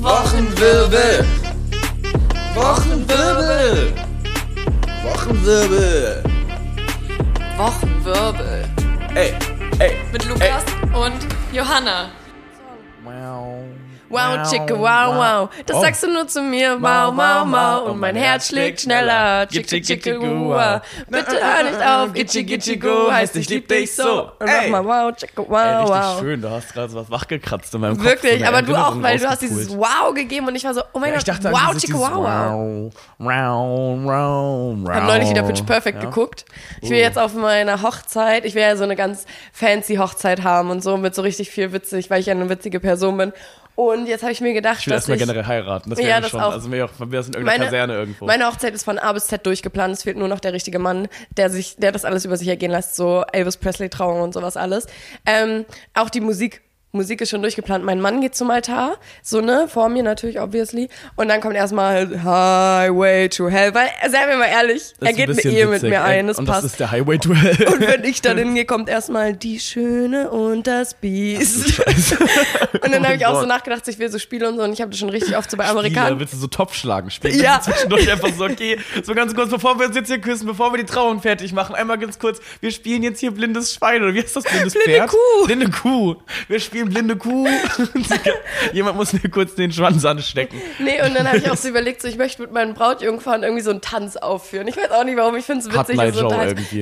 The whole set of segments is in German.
Wochenwirbel. Wochenwirbel. Wochenwirbel. Wochenwirbel. Ey, ey. Mit Lukas und Johanna. Wow. Wow, Chicke, wow, wow. Das Oh. sagst du nur zu mir. Wow, wow, wow. Und mein Herz schlägt schneller. Chicke, chicke, wow. Bitte hör nicht auf. Itchy, gitchy, go. Heißt, ich lieb dich so. Und nochmal wow, Chicke, Ey, wow, richtig wow. schön, du hast gerade so was wachgekratzt in meinem Kopf. Wirklich, aber du auch, weil du hast dieses. Wow gegeben und ich war so, oh mein Gott, ich wow, Chicke, wow, wow. wow, wow, wow. Hab neulich wieder Pitch Perfect geguckt. Ich will Oh. jetzt auf meiner Hochzeit, ich will ja so eine ganz fancy Hochzeit haben und so mit so richtig viel witzig, weil ich ja eine witzige Person bin. Und jetzt habe ich mir gedacht, Ich will dass erstmal ich generell heiraten. Das wäre Ja, das schon. auch. Also wir, auch, wir sind in irgendeiner Kaserne irgendwo. Meine Hochzeit ist von A bis Z durchgeplant. Es fehlt nur noch der richtige Mann, der sich, der das alles über sich ergehen lässt, so Elvis Presley Trauung und sowas alles. Ähm, auch die Musik. Musik ist schon durchgeplant. Mein Mann geht zum Altar, so ne, vor mir natürlich, obviously. Und dann kommt erstmal Highway to Hell, weil, seien wir mal ehrlich, Das er geht ein eine Ehe mit mir ein, das Und passt. das ist der Highway to Hell. Und wenn ich dann hingehe, kommt erstmal die Schöne und das Biest. und dann habe ich auch so nachgedacht, ich will so Spiele und so und ich habe das schon richtig oft so bei Amerikanern. willst du so Topf schlagen spielen? Ja. Zwischendurch einfach so, okay, so ganz kurz, bevor wir uns jetzt hier küssen, bevor wir die Trauung fertig machen, einmal ganz kurz, wir spielen jetzt hier blindes Schwein, oder wie heißt das, blindes Blinde Pferd? Kuh. Blinde Kuh. Wir spielen blinde Kuh. Jemand muss mir kurz den Schwanz anstecken. Nee, und dann habe ich auch so überlegt, so, ich möchte mit meinen Brautjungfern irgendwie so einen Tanz aufführen. Ich weiß auch nicht, warum, ich finde es witzig. So.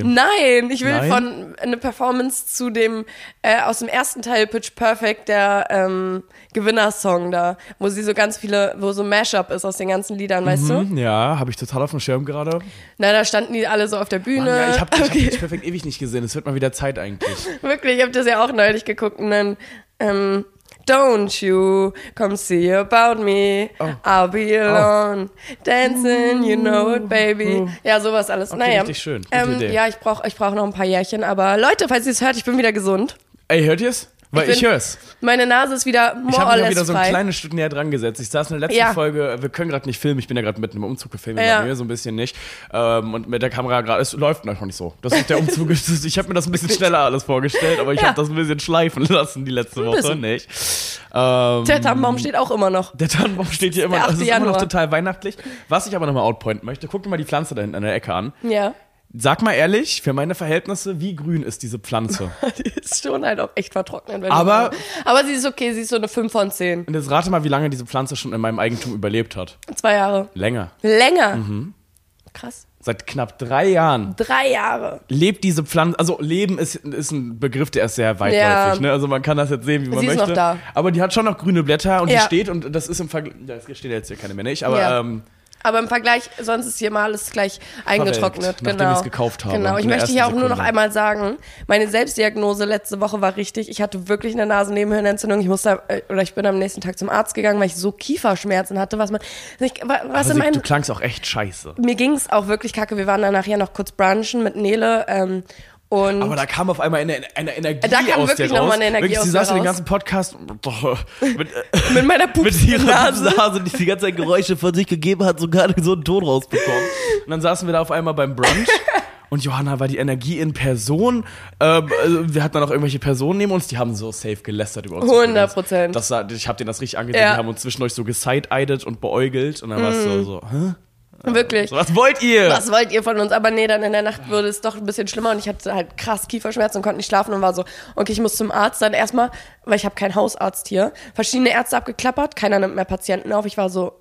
Nein, ich will Nein? von eine Performance zu dem, äh, aus dem ersten Teil Pitch Perfect, der ähm, Gewinnersong da, wo sie so ganz viele, wo so ein Mashup ist aus den ganzen Liedern, weißt du? Ja, habe ich total auf dem Schirm gerade. Na, da standen die alle so auf der Bühne. Mann, ja, ich habe ich hab Okay. Pitch perfekt ewig nicht gesehen. Es wird mal wieder Zeit eigentlich. Wirklich, ich habe das ja auch neulich geguckt und dann, ähm, Don't you come see about me, Oh. I'll be alone, dancing, you know it, baby. Ja, sowas alles. Okay, naja. richtig schön. Ähm, ja, ich brauche ich brauch noch ein paar Jährchen, aber Leute, falls ihr es hört, ich bin wieder gesund. Ey, hört ihr's? Weil Ich ich, bin- hör's. Meine Nase ist wieder more Ich habe mich wieder so ein kleines Stück näher dran gesetzt. Ich saß in der letzten Ja. Folge, wir können gerade nicht filmen, ich bin ja gerade mitten im Umzug, wir filmen Ja. bei mir so ein bisschen nicht. Ähm, und mit der Kamera gerade, es läuft noch nicht so. Das ist der Umzug, es ich habe mir das ein bisschen schneller alles vorgestellt, aber ich Ja. habe das ein bisschen schleifen lassen die letzte Woche nicht. Ähm, Der Tannenbaum steht auch immer noch. der Tannenbaum steht hier immer, das 8. ist immer noch Januar. total weihnachtlich. Was ich aber nochmal outpointen möchte, guck dir mal die Pflanze da hinten an der Ecke an. Ja. Sag mal ehrlich, für meine Verhältnisse, wie grün ist diese Pflanze? Die ist schon halt auch echt vertrocknet. Wenn Aber- aber sie ist okay, sie ist so eine 5 von 10. Und jetzt rate mal, wie lange diese Pflanze schon in meinem Eigentum überlebt hat. Zwei Jahre. Länger. Länger. Mhm. Krass. Seit knapp drei Jahren Drei Jahre. lebt diese Pflanze, also Leben ist, ist ein Begriff, der ist sehr weitläufig, Ja. ne? Also man kann das jetzt sehen, wie man Sie ist möchte. noch da. Aber die hat schon noch grüne Blätter und die Ja. steht und das ist im Vergleich, das steht jetzt hier keine mehr nicht, aber Ja. ähm, Aber im Vergleich, sonst ist hier mal alles gleich eingetrocknet. nachdem genau. ich's gekauft habe, Genau. Ich möchte hier auch ersten nur noch Sekunde. einmal sagen, meine Selbstdiagnose letzte Woche war richtig. Ich hatte wirklich eine Nasennebenhöhlenentzündung. Ich musste, äh, oder ich bin am nächsten Tag zum Arzt gegangen, weil ich so Kieferschmerzen hatte, was man, nicht, wa- was also in meinem, du klangst auch echt scheiße. mir ging's auch wirklich kacke. Wir waren dann nachher noch kurz brunchen mit Nele, ähm, und Aber da kam auf einmal eine, eine Energie Da kam aus wirklich dir noch raus. mal eine Energie wirklich, aus sie saß den raus. ganzen Podcast mit, mit meiner mit pupsigen ihrer Nase. Nase, die die ganze Zeit Geräusche von sich gegeben hat, sogar so einen Ton rausbekommen. Und dann saßen wir da auf einmal beim Brunch. Und Johanna war die Energie in Person. Ähm, also wir hatten dann auch irgendwelche Personen neben uns, die haben so safe gelästert über uns. 100 Prozent. Ich habe denen das richtig angesehen. Ja. Die haben uns zwischendurch so geside-eyed und beäugelt. Und dann war es so, so, hä? Wirklich. So, was wollt ihr? Was wollt ihr von uns? Aber nee, dann in der Nacht wurde es doch ein bisschen schlimmer und ich hatte halt krass Kieferschmerzen und konnte nicht schlafen und war so, okay, ich muss zum Arzt. Dann erstmal, weil ich habe keinen Hausarzt hier, verschiedene Ärzte abgeklappert, keiner nimmt mehr Patienten auf. Ich war so,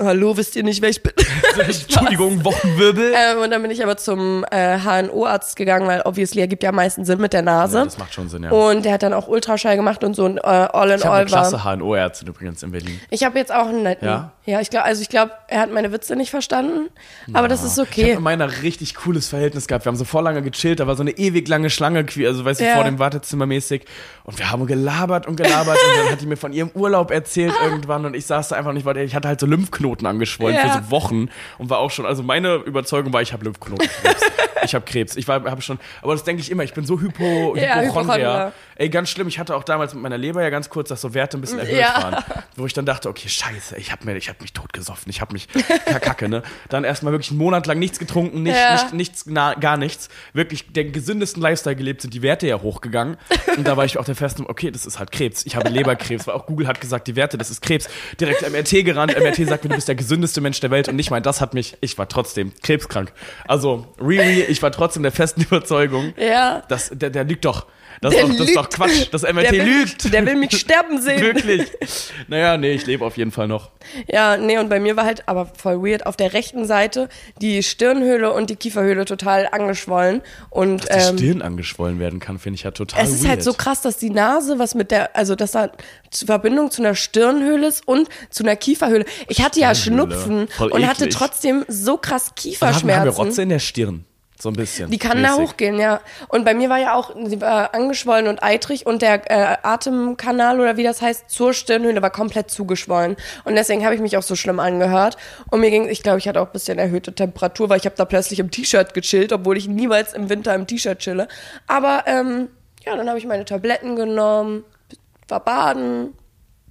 hallo, wisst ihr nicht, wer ich bin? Entschuldigung, Wochenwirbel. ähm, und dann bin ich aber zum äh, HNO-Arzt gegangen, weil obviously ergibt ja am meisten Sinn mit der Nase. Ja, das macht schon Sinn, ja. Und der hat dann auch Ultraschall gemacht und so und äh, all in ich habe all eine klasse. HNO-Ärztin übrigens in Berlin. Ich habe jetzt auch einen netten. Ja? Ja, ich glaube, also ich glaube, er hat meine Witze nicht verstanden, aber das ist Ich habe okay. mit meiner richtig cooles Verhältnis gehabt. Wir haben so voll lange gechillt, da war so eine ewig lange Schlange, also weißt du, Ja. vor dem Wartezimmer mäßig. Und wir haben gelabert und gelabert und dann hat die mir von ihrem Urlaub erzählt irgendwann und ich saß da einfach nicht, weil ich hatte halt so Lymphknoten angeschwollen für so Wochen und war auch schon, also meine Überzeugung war, ich habe Lymphknotenkrebs. ich habe Krebs. Ich war, habe schon, aber das denke ich immer, ich bin so Hypo, Ja, Hypochondria. Ey, ganz schlimm. Ich hatte auch damals mit meiner Leber ja ganz kurz, dass so Werte ein bisschen erhöht Ja. waren. Wo ich dann dachte, okay, scheiße, ich habe habe mich totgesoffen, ich habe mich Kacke, ne? Dann erstmal wirklich einen Monat lang nichts getrunken, nicht, Ja. nicht, nichts, na, gar nichts. Wirklich den gesündesten Lifestyle gelebt, sind die Werte ja hochgegangen. Und da war ich auch der festen, okay, das ist halt Krebs. Ich habe Leberkrebs, weil auch Google hat gesagt, die Werte, das ist Krebs. Direkt MRT gerannt, MRT sagt mir, du bist der gesündeste Mensch der Welt und nicht mal das hat mich, ich war trotzdem krebskrank. Also, really, ich war trotzdem der festen Überzeugung, Ja. das, der, der lügt doch. Das, ist doch, das ist doch. Quatsch. Das MRT Der lügt. Der will mich sterben sehen. Wirklich. Naja, nee, ich lebe auf jeden Fall noch. Ja, nee, und bei mir war halt, aber voll weird, auf der rechten Seite die Stirnhöhle und die Kieferhöhle total angeschwollen. Und Dass ähm, die Stirn angeschwollen werden kann, finde ich ja total es ist weird. halt so krass, dass die Nase, was mit der, also dass da Verbindung zu einer Stirnhöhle ist und zu einer Kieferhöhle. Ich hatte ja. Schnupfen Voll und hatte eklig. trotzdem so krass Und haben, haben wir Kieferschmerzen. Rotze in der Stirn. So ein bisschen. Die kann da mäßig. hochgehen, ja. Und bei mir war ja auch, sie war angeschwollen und eitrig und der äh, Atemkanal oder wie das heißt, zur Stirnhöhle war komplett zugeschwollen. Und deswegen habe ich mich auch so schlimm angehört. Und mir ging, ich glaube, ich hatte auch ein bisschen erhöhte Temperatur, weil ich habe da plötzlich im T-Shirt gechillt, obwohl ich niemals im Winter im T-Shirt chille. Aber ähm, ja, dann habe ich meine Tabletten genommen, war baden.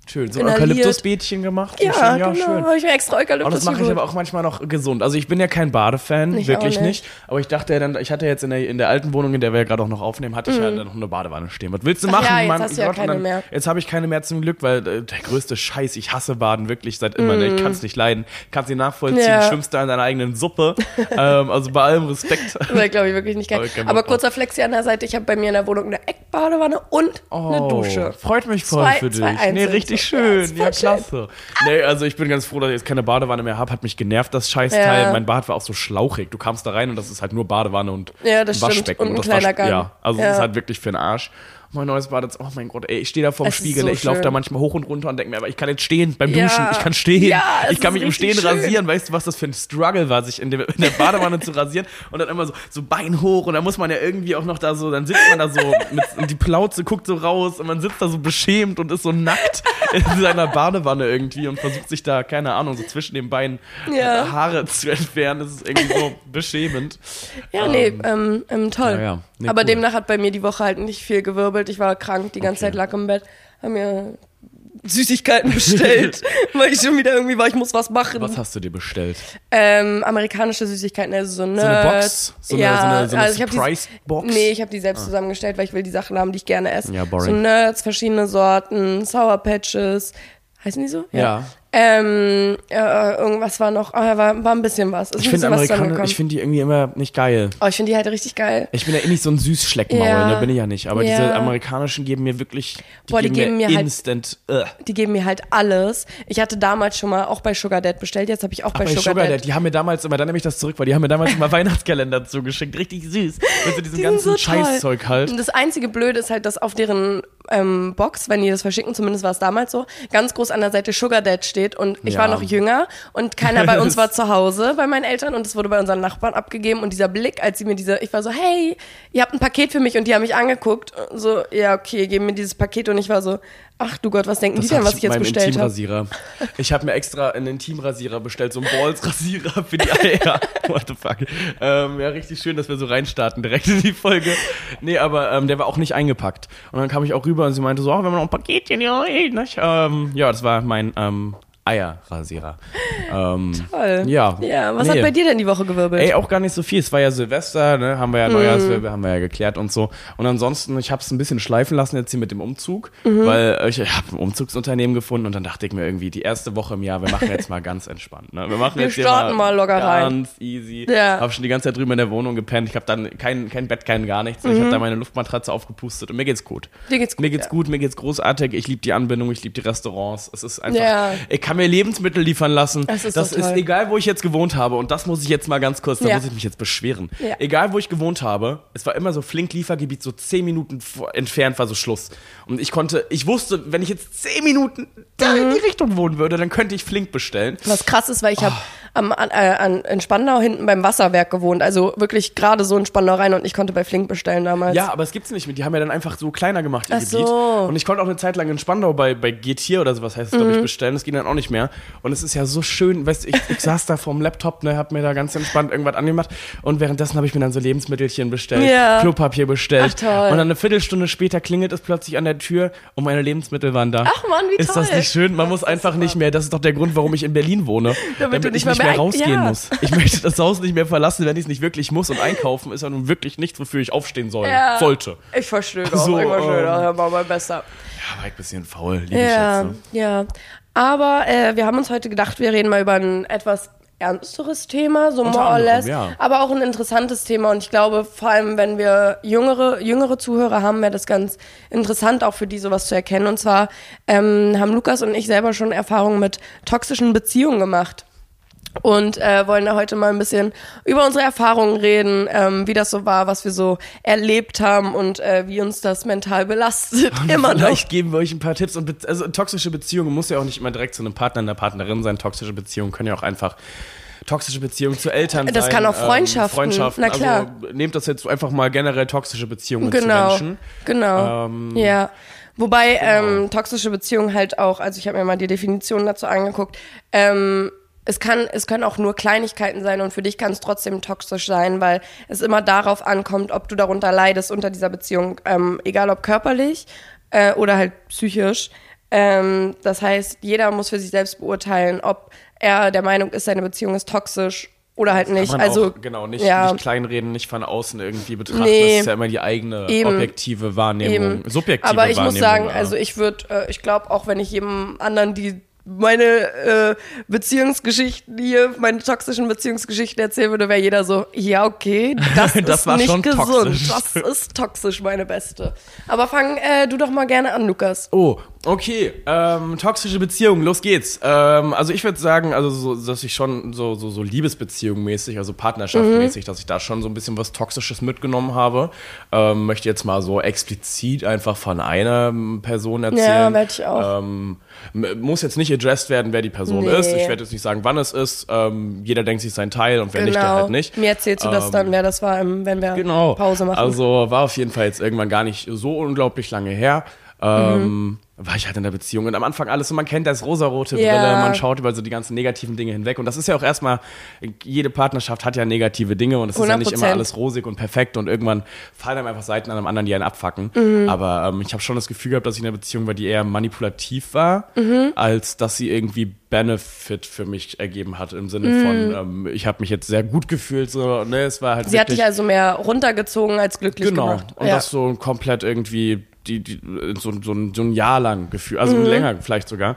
Schön. So. Eukalyptusbeetchen gemacht. Ja, schön, ja genau, schön. habe ich mir extra Eukalyptus Aber das mache ich aber auch manchmal noch gesund. Also ich bin ja kein Badefan, Ich wirklich nicht. nicht. Aber ich dachte ja dann, ich hatte jetzt in der, in der alten Wohnung, in der wir ja gerade auch noch aufnehmen, hatte ich ja dann noch eine Badewanne stehen. Was willst du Mhm. Ach machen? ja, jetzt Mann? hast du ja Gott, und keine dann, mehr. Jetzt habe ich keine mehr zum Glück, weil äh, der größte Scheiß, ich hasse Baden wirklich seit immer. Ne? Ich kann es nicht leiden. Kannst nicht nachvollziehen, Mhm. Ja. schwimmst da in deiner eigenen Suppe. ähm, also bei allem Respekt. Das war, glaube ich, wirklich nicht geil. Aber Bock kurzer Flex hier an der Seite. Ich habe bei mir in der Wohnung eine Eckbadewanne und eine Dusche. Oh, Freut mich voll Zwei- für dich. zwei nee, einzeln. Richtig Ja, schön. Ja, schön. klasse. Nee, also ich bin ganz froh, dass ich jetzt keine Badewanne mehr habe. Hat mich genervt, das Scheißteil. Ja. Mein Bad war auch so schlauchig. Du kamst da rein und das ist halt nur Badewanne und Ja, das ein stimmt. Waschbecken. Und ein das kleiner Wasch- Gang. Ja, also es ist halt wirklich für den Arsch. Mein neues Bad jetzt, oh mein Gott, ey, ich stehe da vorm Es Spiegel, so ich laufe da manchmal hoch und runter und denke mir, aber ich kann jetzt stehen beim Ja. Duschen, ich kann stehen, Ja, ich kann mich im Stehen schön. rasieren, weißt du, was das für ein Struggle war, sich in der, in der Badewanne zu rasieren und dann immer so, so Bein hoch und dann muss man ja irgendwie auch noch da so, dann sitzt man da so mit, und die Plauze guckt so raus und man sitzt da so beschämt und ist so nackt in seiner Badewanne irgendwie und versucht sich da, keine Ahnung, so zwischen den Beinen Ja. äh, Haare zu entfernen, das ist irgendwie so beschämend. Ja, nee, ähm, ähm, toll. ja, ja. Nee, Aber cool. demnach hat bei mir die Woche halt nicht viel gewirbelt. Ich war krank, die ganze Okay. Zeit lag im Bett, haben mir Süßigkeiten bestellt, weil ich schon wieder irgendwie war, ich muss was machen. Was hast du dir bestellt? Ähm, amerikanische Süßigkeiten, also so Nerds. So eine Box? So eine- ja, so eine- so eine also ich hab die- Surprise-Box? Nee, ich habe die selbst zusammengestellt, weil ich will die Sachen haben, die ich gerne esse. Ja, boring. So Nerds, verschiedene Sorten, Sour Patches. Heißen die so? Ja. Ähm, äh, irgendwas war noch, ah, war, war ein bisschen was. Ist Ich finde Amerikaner, ich finde die irgendwie immer nicht geil. Oh, ich finde die halt richtig geil. Ich bin ja eh nicht so ein Süßschleckmaul, Ja. ne, bin ich ja nicht. Aber diese Ja. amerikanischen geben mir wirklich, die, Boah, die geben, geben mir halt- instant. äh. Die geben mir halt alles. Ich hatte damals schon mal auch bei Sugar Dad bestellt, jetzt habe ich auch Ach, bei, bei Sugar, Sugar Dad. Dad, die haben mir damals immer, dann nehme ich das zurück, weil die haben mir damals immer Weihnachtskalender zugeschickt. Richtig süß. Mit so diesem Die ganzen so. Scheißzeug halt. Und das einzige Blöde ist halt, dass auf deren ähm, Box, wenn die das verschicken, zumindest war es damals so, ganz groß an der Seite Sugar Dad steht und ich Ja. war noch jünger und keiner bei uns war zu Hause bei meinen Eltern und es wurde bei unseren Nachbarn abgegeben und dieser Blick, als sie mir diese, ich war so, hey, ihr habt ein Paket für mich und die haben mich angeguckt, so, ja, okay, geben mir dieses Paket und ich war so, ach du Gott, was denken die denn, was ich jetzt mit meinem bestellt habe? Intimrasierer. Ich habe mir extra einen Intimrasierer bestellt, so einen Balls-Rasierer für die Eier. What the fuck. Ähm, ja, richtig schön, dass wir so reinstarten direkt in die Folge. Nee, aber ähm, der war auch nicht eingepackt. Und dann kam ich auch rüber und sie meinte so, oh, wir haben noch ein Paketchen, ja, eh, nicht? Ähm, ja, das war mein ähm, Eierrasierer. Ähm, Toll. Ja. Ja, was Nee. hat bei dir denn die Woche gewirbelt? Ey, auch gar nicht so viel. Es war ja Silvester, ne? Haben wir ja Neujahrswürfe, haben wir ja geklärt und so. Und ansonsten, ich habe es ein bisschen schleifen lassen jetzt hier mit dem Umzug, Mhm. weil ich, ich habe ein Umzugsunternehmen gefunden und dann dachte ich mir irgendwie, die erste Woche im Jahr, wir machen jetzt mal ganz entspannt. Ne? Wir machen Wir jetzt starten mal locker rein. ganz easy. Ja. Habe schon die ganze Zeit drüben in der Wohnung gepennt. Ich habe dann kein, kein Bett, kein gar nichts. Ich habe da meine Luftmatratze aufgepustet und mir geht's gut. Mhm. Dir geht's gut, Mir geht's ja. gut, mir geht's großartig. Ich liebe die Anbindung, ich liebe die Restaurants. Es ist einfach, Ja. ich kann mir Lebensmittel liefern lassen. Es ist das ist egal, wo ich jetzt gewohnt habe. Und das muss ich jetzt mal ganz kurz, da Ja. muss ich mich jetzt beschweren. Ja. Egal, wo ich gewohnt habe, es war immer so flink Liefergebiet, so zehn Minuten entfernt war so Schluss. Und ich konnte, ich wusste, wenn ich jetzt zehn Minuten da in Mhm. die Richtung wohnen würde, dann könnte ich flink bestellen. Was krass ist, weil ich habe am, an, äh, an, in Spandau hinten beim Wasserwerk gewohnt. Also wirklich gerade so in Spandau rein und ich konnte bei Flink bestellen damals. Ja, aber es gibt's nicht mehr. Die haben ja dann einfach so kleiner gemacht, ihr Ach so. Gebiet. Und ich konnte auch eine Zeit lang in Spandau bei, bei Getier oder sowas heißt es, Mhm. glaube ich, bestellen. Das ging dann auch nicht mehr. Und es ist ja so schön, weißt du, ich, ich saß da vorm Laptop, ne, hab mir da ganz entspannt irgendwas angemacht. Und währenddessen habe ich mir dann so Lebensmittelchen bestellt, Ja. Klopapier bestellt. Ach, toll. Und dann eine Viertelstunde später klingelt es plötzlich an der Tür und meine Lebensmittel waren da. Ach Mann, wie Ist das toll. nicht schön? Man muss einfach nicht mehr, das ist doch der Grund, warum ich in Berlin wohne. Damit, du ich nicht mehr mehr rausgehen ja. muss. Ich möchte das Haus nicht mehr verlassen, wenn ich es nicht wirklich muss. Und einkaufen ist ja nun wirklich nichts, wofür ich aufstehen soll. Ja. Sollte. Ich verstehe doch. So, ich verstehe ähm, war mal besser. Ja, war ich ein bisschen faul, liebe Ja, Schätze. ja. Aber äh, wir haben uns heute gedacht, wir reden mal über ein etwas ernsteres Thema, so Unter more or less, ja. aber auch ein interessantes Thema und ich glaube, vor allem wenn wir jüngere, jüngere Zuhörer haben, wäre das ganz interessant auch für die sowas zu erkennen und zwar ähm, haben Lukas und ich selber schon Erfahrungen mit toxischen Beziehungen gemacht und äh, wollen da heute mal ein bisschen über unsere Erfahrungen reden, ähm, wie das so war, was wir so erlebt haben und äh, wie uns das mental belastet. Immer noch. Vielleicht geben wir euch ein paar Tipps. Und be also toxische Beziehungen muss ja auch nicht immer direkt zu einem Partner, einer Partnerin sein. Toxische Beziehungen können ja auch einfach toxische Beziehungen zu Eltern Das sein. kann auch Freundschaften. Freundschaften. Na klar. Also nehmt das jetzt einfach mal generell toxische Beziehungen zu Genau, Menschen. genau. Ähm, ja. Wobei ähm, toxische Beziehungen halt auch, also ich habe mir mal die Definition dazu angeguckt, ähm, es kann, es können auch nur Kleinigkeiten sein und für dich kann es trotzdem toxisch sein, weil es immer darauf ankommt, ob du darunter leidest unter dieser Beziehung, ähm, egal ob körperlich äh, oder halt psychisch. Ähm, das heißt, jeder muss für sich selbst beurteilen, ob er der Meinung ist, seine Beziehung ist toxisch oder halt nicht. Also auch, genau, nicht, ja. nicht kleinreden, nicht von außen irgendwie betrachten. Nee. Das ist ja immer die eigene Eben. objektive Wahrnehmung, Eben. subjektive Aber ich Wahrnehmung. muss sagen, ja. also ich würde, äh, ich glaube, auch wenn ich jedem anderen die meine äh, Beziehungsgeschichten hier, meine toxischen Beziehungsgeschichten erzählen würde, wäre jeder so, ja, okay, das, Das ist war nicht schon gesund. toxisch. Das ist toxisch, meine Beste. Aber fang äh, du doch mal gerne an, Lukas. Oh, okay. Ähm, toxische Beziehungen, los geht's. Ähm, also ich würde sagen, also so, dass ich schon so, so, so Liebesbeziehungen mäßig, also partnerschaftsmäßig, dass ich da schon so ein bisschen was Toxisches mitgenommen habe. Ähm, möchte jetzt mal so explizit einfach von einer ähm, Person erzählen. werd ich auch. Ähm, muss jetzt nicht addressed werden, wer die Person Nee. ist. Ich werde jetzt nicht sagen, wann es ist. Ähm, jeder denkt sich sein Teil und wer nicht, der genau. halt nicht. Mir erzählst du das Ähm, dann, wer das war, im, wenn wir Genau. Pause machen. Also war auf jeden Fall jetzt irgendwann gar nicht so unglaublich lange her. Ähm, War ich halt in der Beziehung und am Anfang alles so, man kennt das rosarote Brille, Ja. man schaut über so die ganzen negativen Dinge hinweg und das ist ja auch erstmal, jede Partnerschaft hat ja negative Dinge und es ist ja nicht immer 100%. alles rosig und perfekt und irgendwann fallen einem einfach Seiten an einem anderen, die einen abfacken. Mhm. Aber ähm, ich habe schon das Gefühl gehabt, dass ich in einer Beziehung war, die eher manipulativ war, Mhm. als dass sie irgendwie Benefit für mich ergeben hat im Sinne von, ähm, ich habe mich jetzt sehr gut gefühlt, so, ne, es war halt Mhm. Sie hat wirklich, dich also mehr runtergezogen als glücklich Genau. gemacht. Und ja. das so komplett irgendwie die, die, so, so, ein, so ein Jahr lang gefühlt, also länger vielleicht sogar.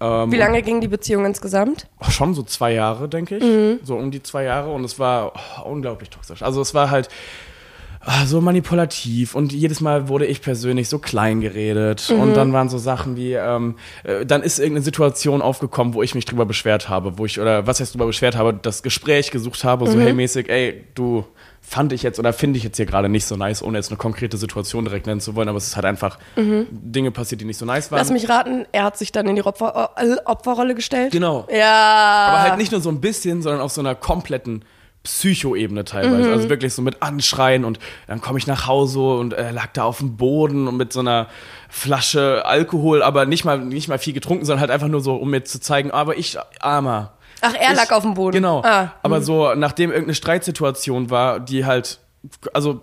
Ähm, Mhm. Wie lange ging die Beziehung insgesamt? oh, schon so zwei Jahre, denke ich. Mhm. So um die zwei Jahre. Und es war oh, unglaublich toxisch. Also es war halt ah, so manipulativ und jedes Mal wurde ich persönlich so klein geredet Mhm. und dann waren so Sachen wie, ähm, äh, dann ist irgendeine Situation aufgekommen, wo ich mich drüber beschwert habe, wo ich, oder was heißt drüber beschwert habe, das Gespräch gesucht habe, Mhm. so hey mäßig, ey, du fand ich jetzt oder finde ich jetzt hier gerade nicht so nice, ohne jetzt eine konkrete Situation direkt nennen zu wollen, aber es ist halt einfach Dinge passiert, die nicht so nice waren. Mhm. Lass mich raten, er hat sich dann in die Opfer äh, Opferrolle gestellt. Genau. Ja. Aber halt nicht nur so ein bisschen, sondern auf so einer kompletten Psycho-Ebene teilweise. Also wirklich so mit Anschreien und dann komme ich nach Hause und er lag da auf dem Boden und mit so einer Flasche Alkohol, aber nicht mal, nicht mal viel getrunken, sondern halt einfach nur so, um mir zu zeigen, aber ich armer. Ach, er ich, lag auf dem Boden. Genau. Ah. Aber so, nachdem irgendeine Streitsituation war, die halt. Also,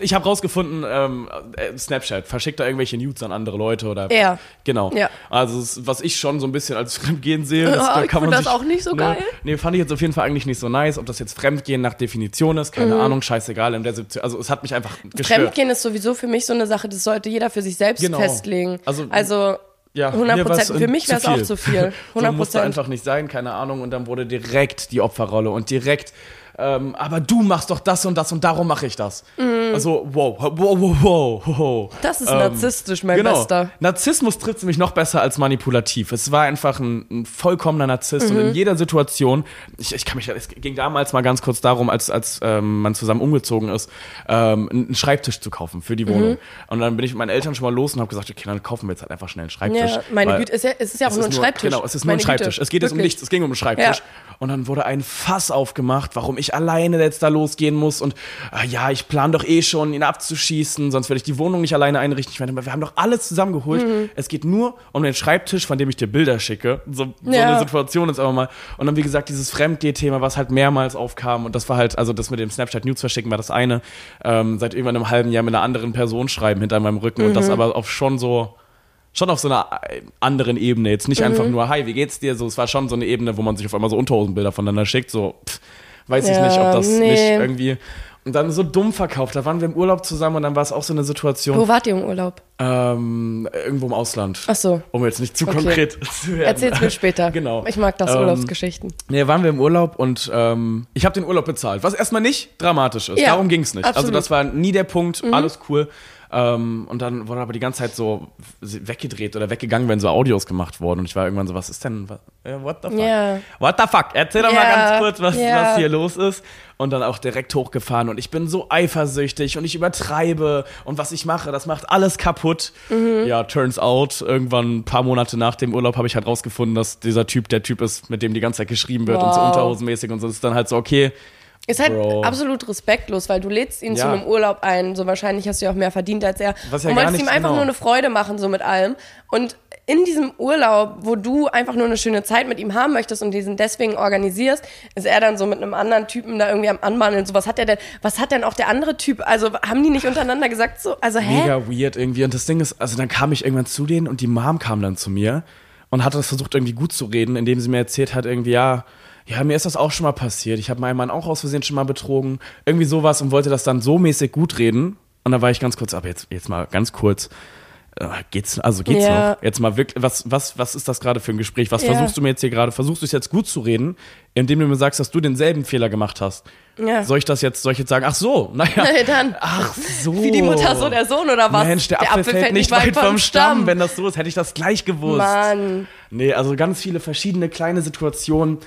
ich habe rausgefunden, ähm, äh, Snapchat verschickt da irgendwelche Nudes an andere Leute oder. Er. Genau. Ja. Also, was ich schon so ein bisschen als Fremdgehen sehe, das, Ja, da ich kann man das sich, auch nicht so ne, geil. Nee, fand ich jetzt auf jeden Fall eigentlich nicht so nice. Ob das jetzt Fremdgehen nach Definition ist, keine Mhm. Ahnung, scheißegal. In der also, es hat mich einfach gestört. Fremdgehen ist sowieso für mich so eine Sache, das sollte jeder für sich selbst Genau. festlegen. Also- also Ja, 100 mir war's Prozent. Für mich wäre es auch zu viel. 100 so musste Prozent. einfach nicht sein, keine Ahnung. Und dann wurde direkt die Opferrolle und direkt ähm, aber du machst doch das und das und darum mache ich das. Mhm. Also, wow, wow, wow, wow, wow. Das ist Ähm, narzisstisch, mein genau. Bester. Narzissmus trifft nämlich noch besser als manipulativ. Es war einfach ein, ein vollkommener Narzisst und Mhm. in jeder Situation, ich, ich kann mich, es ging damals mal ganz kurz darum, als, als ähm, man zusammen umgezogen ist, ähm, einen Schreibtisch zu kaufen für die Mhm. Wohnung. Und dann bin ich mit meinen Eltern schon mal los und habe gesagt, okay, dann kaufen wir jetzt halt einfach schnell einen Schreibtisch. Ja, meine Güte, es ist ja, auch nur ein Schreibtisch. Genau, es ist nur ein Meine Schreibtisch. Güte. Es geht jetzt um nichts, es ging um einen Schreibtisch. Ja. Und dann wurde ein Fass aufgemacht, warum ich alleine jetzt da losgehen muss. Und ah, ja, ich plane doch eh schon, ihn abzuschießen, sonst werde ich die Wohnung nicht alleine einrichten. Ich meine, wir haben doch alles zusammengeholt. Mhm. Es geht nur um den Schreibtisch, von dem ich dir Bilder schicke. So, so Ja. eine Situation ist aber mal. Und dann, wie gesagt, dieses Fremdgeh-Thema, was halt mehrmals aufkam. Und das war halt, also das mit dem Snapchat News verschicken war das eine. Ähm, seit irgendwann einem halben Jahr mit einer anderen Person schreiben hinter meinem Rücken. Und das Mhm. aber auf schon so schon auf so einer äh, anderen Ebene. Jetzt nicht einfach Mhm. nur, hi, wie geht's dir? So, es war schon so eine Ebene, wo man sich auf einmal so Unterhosenbilder voneinander schickt. So, pff, weiß ich Ja, nicht, ob das nee. nicht irgendwie. Und dann so dumm verkauft. Da waren wir im Urlaub zusammen und dann war es auch so eine Situation, Wo wart ihr im Urlaub? ähm, irgendwo im Ausland. Ach so. Um jetzt nicht zu Okay. konkret zu werden. Erzähl's mir später. Genau. Ich mag das, Ähm, Urlaubsgeschichten. Nee, waren wir im Urlaub und ähm, ich habe den Urlaub bezahlt, was erstmal nicht dramatisch ist. Ja, Darum ging's nicht. Also absolut. Mhm. das war nie der Punkt, alles cool. Ähm, und dann wurde aber die ganze Zeit so weggedreht oder weggegangen, wenn so Audios gemacht wurden. Und ich war irgendwann so, was ist denn, äh, what the fuck? Ja. What the fuck? Erzähl doch mal Ja, ganz kurz, was, ja. was hier los ist. Und dann auch direkt hochgefahren und ich bin so eifersüchtig und ich übertreibe und was ich mache, das macht alles kaputt. Mhm. Ja, turns out, irgendwann ein paar Monate nach dem Urlaub habe ich halt rausgefunden, dass dieser Typ der Typ ist, mit dem die ganze Zeit geschrieben wird und so Wow. unterhosenmäßig und so. Das ist dann halt so, okay, Ist halt Bro. absolut respektlos, weil du lädst ihn Ja. zu einem Urlaub ein, so wahrscheinlich hast du ja auch mehr verdient als er. Was ja und wolltest ihm einfach genau. nur eine Freude machen, so mit allem. Und in diesem Urlaub, wo du einfach nur eine schöne Zeit mit ihm haben möchtest und diesen deswegen organisierst, ist er dann so mit einem anderen Typen da irgendwie am Anbandeln. So, was hat er denn, was hat denn auch der andere Typ? Also haben die nicht untereinander gesagt so, also hä? mega weird irgendwie. Und das Ding ist, also dann kam ich irgendwann zu denen und die Mom kam dann zu mir und hat das versucht irgendwie gut zu reden, indem sie mir erzählt hat, irgendwie, ja, ja, mir ist das auch schon mal passiert. Ich habe meinen Mann auch aus Versehen schon mal betrogen. Irgendwie sowas und wollte das dann so mäßig gut reden. Und da war ich ganz kurz, aber jetzt, jetzt mal ganz kurz. Äh, Geht's, also geht's Ja. noch? Jetzt mal wirklich, was, was, was ist das gerade für ein Gespräch? Was Ja. versuchst du mir jetzt hier gerade? Versuchst du es jetzt gut zu reden, indem du mir sagst, dass du denselben Fehler gemacht hast? Ja. Soll ich das jetzt, soll ich jetzt sagen, ach so, naja. Na dann. Ach so. Wie die Mutter, so der Sohn oder was? Mensch, der, Apfel, fällt nicht weit vom Stamm. Wenn das so ist, hätte ich das gleich gewusst. Mann. Nee, also ganz viele verschiedene kleine Situationen,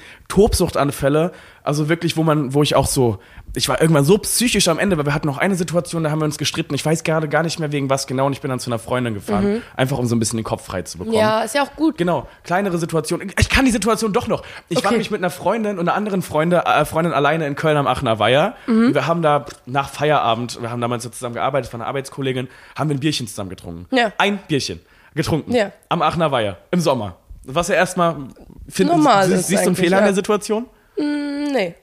Tobsuchtanfälle, also wirklich, wo man, wo ich auch so, ich war irgendwann so psychisch am Ende, weil wir hatten noch eine Situation, da haben wir uns gestritten. Ich weiß gerade gar nicht mehr wegen was genau und ich bin dann zu einer Freundin gefahren, einfach um so ein bisschen den Kopf frei zu bekommen. Mhm. Ja, ist ja auch gut. Genau, kleinere Situation. Ich kann die Situation doch noch. Ich war Okay. nämlich mit einer Freundin und einer anderen Freunde, äh, Freundin alleine in Köln am Aachener Weiher. Mhm. Wir haben da nach Feierabend, wir haben damals so zusammen gearbeitet, von einer Arbeitskollegin, haben wir ein Bierchen zusammen getrunken. Ja. Ein Bierchen getrunken. Ja. Am Aachener Weiher. Im Sommer. Was ja erstmal, find- Normal sie- ist siehst du einen Fehler ja. in der Situation? Nee.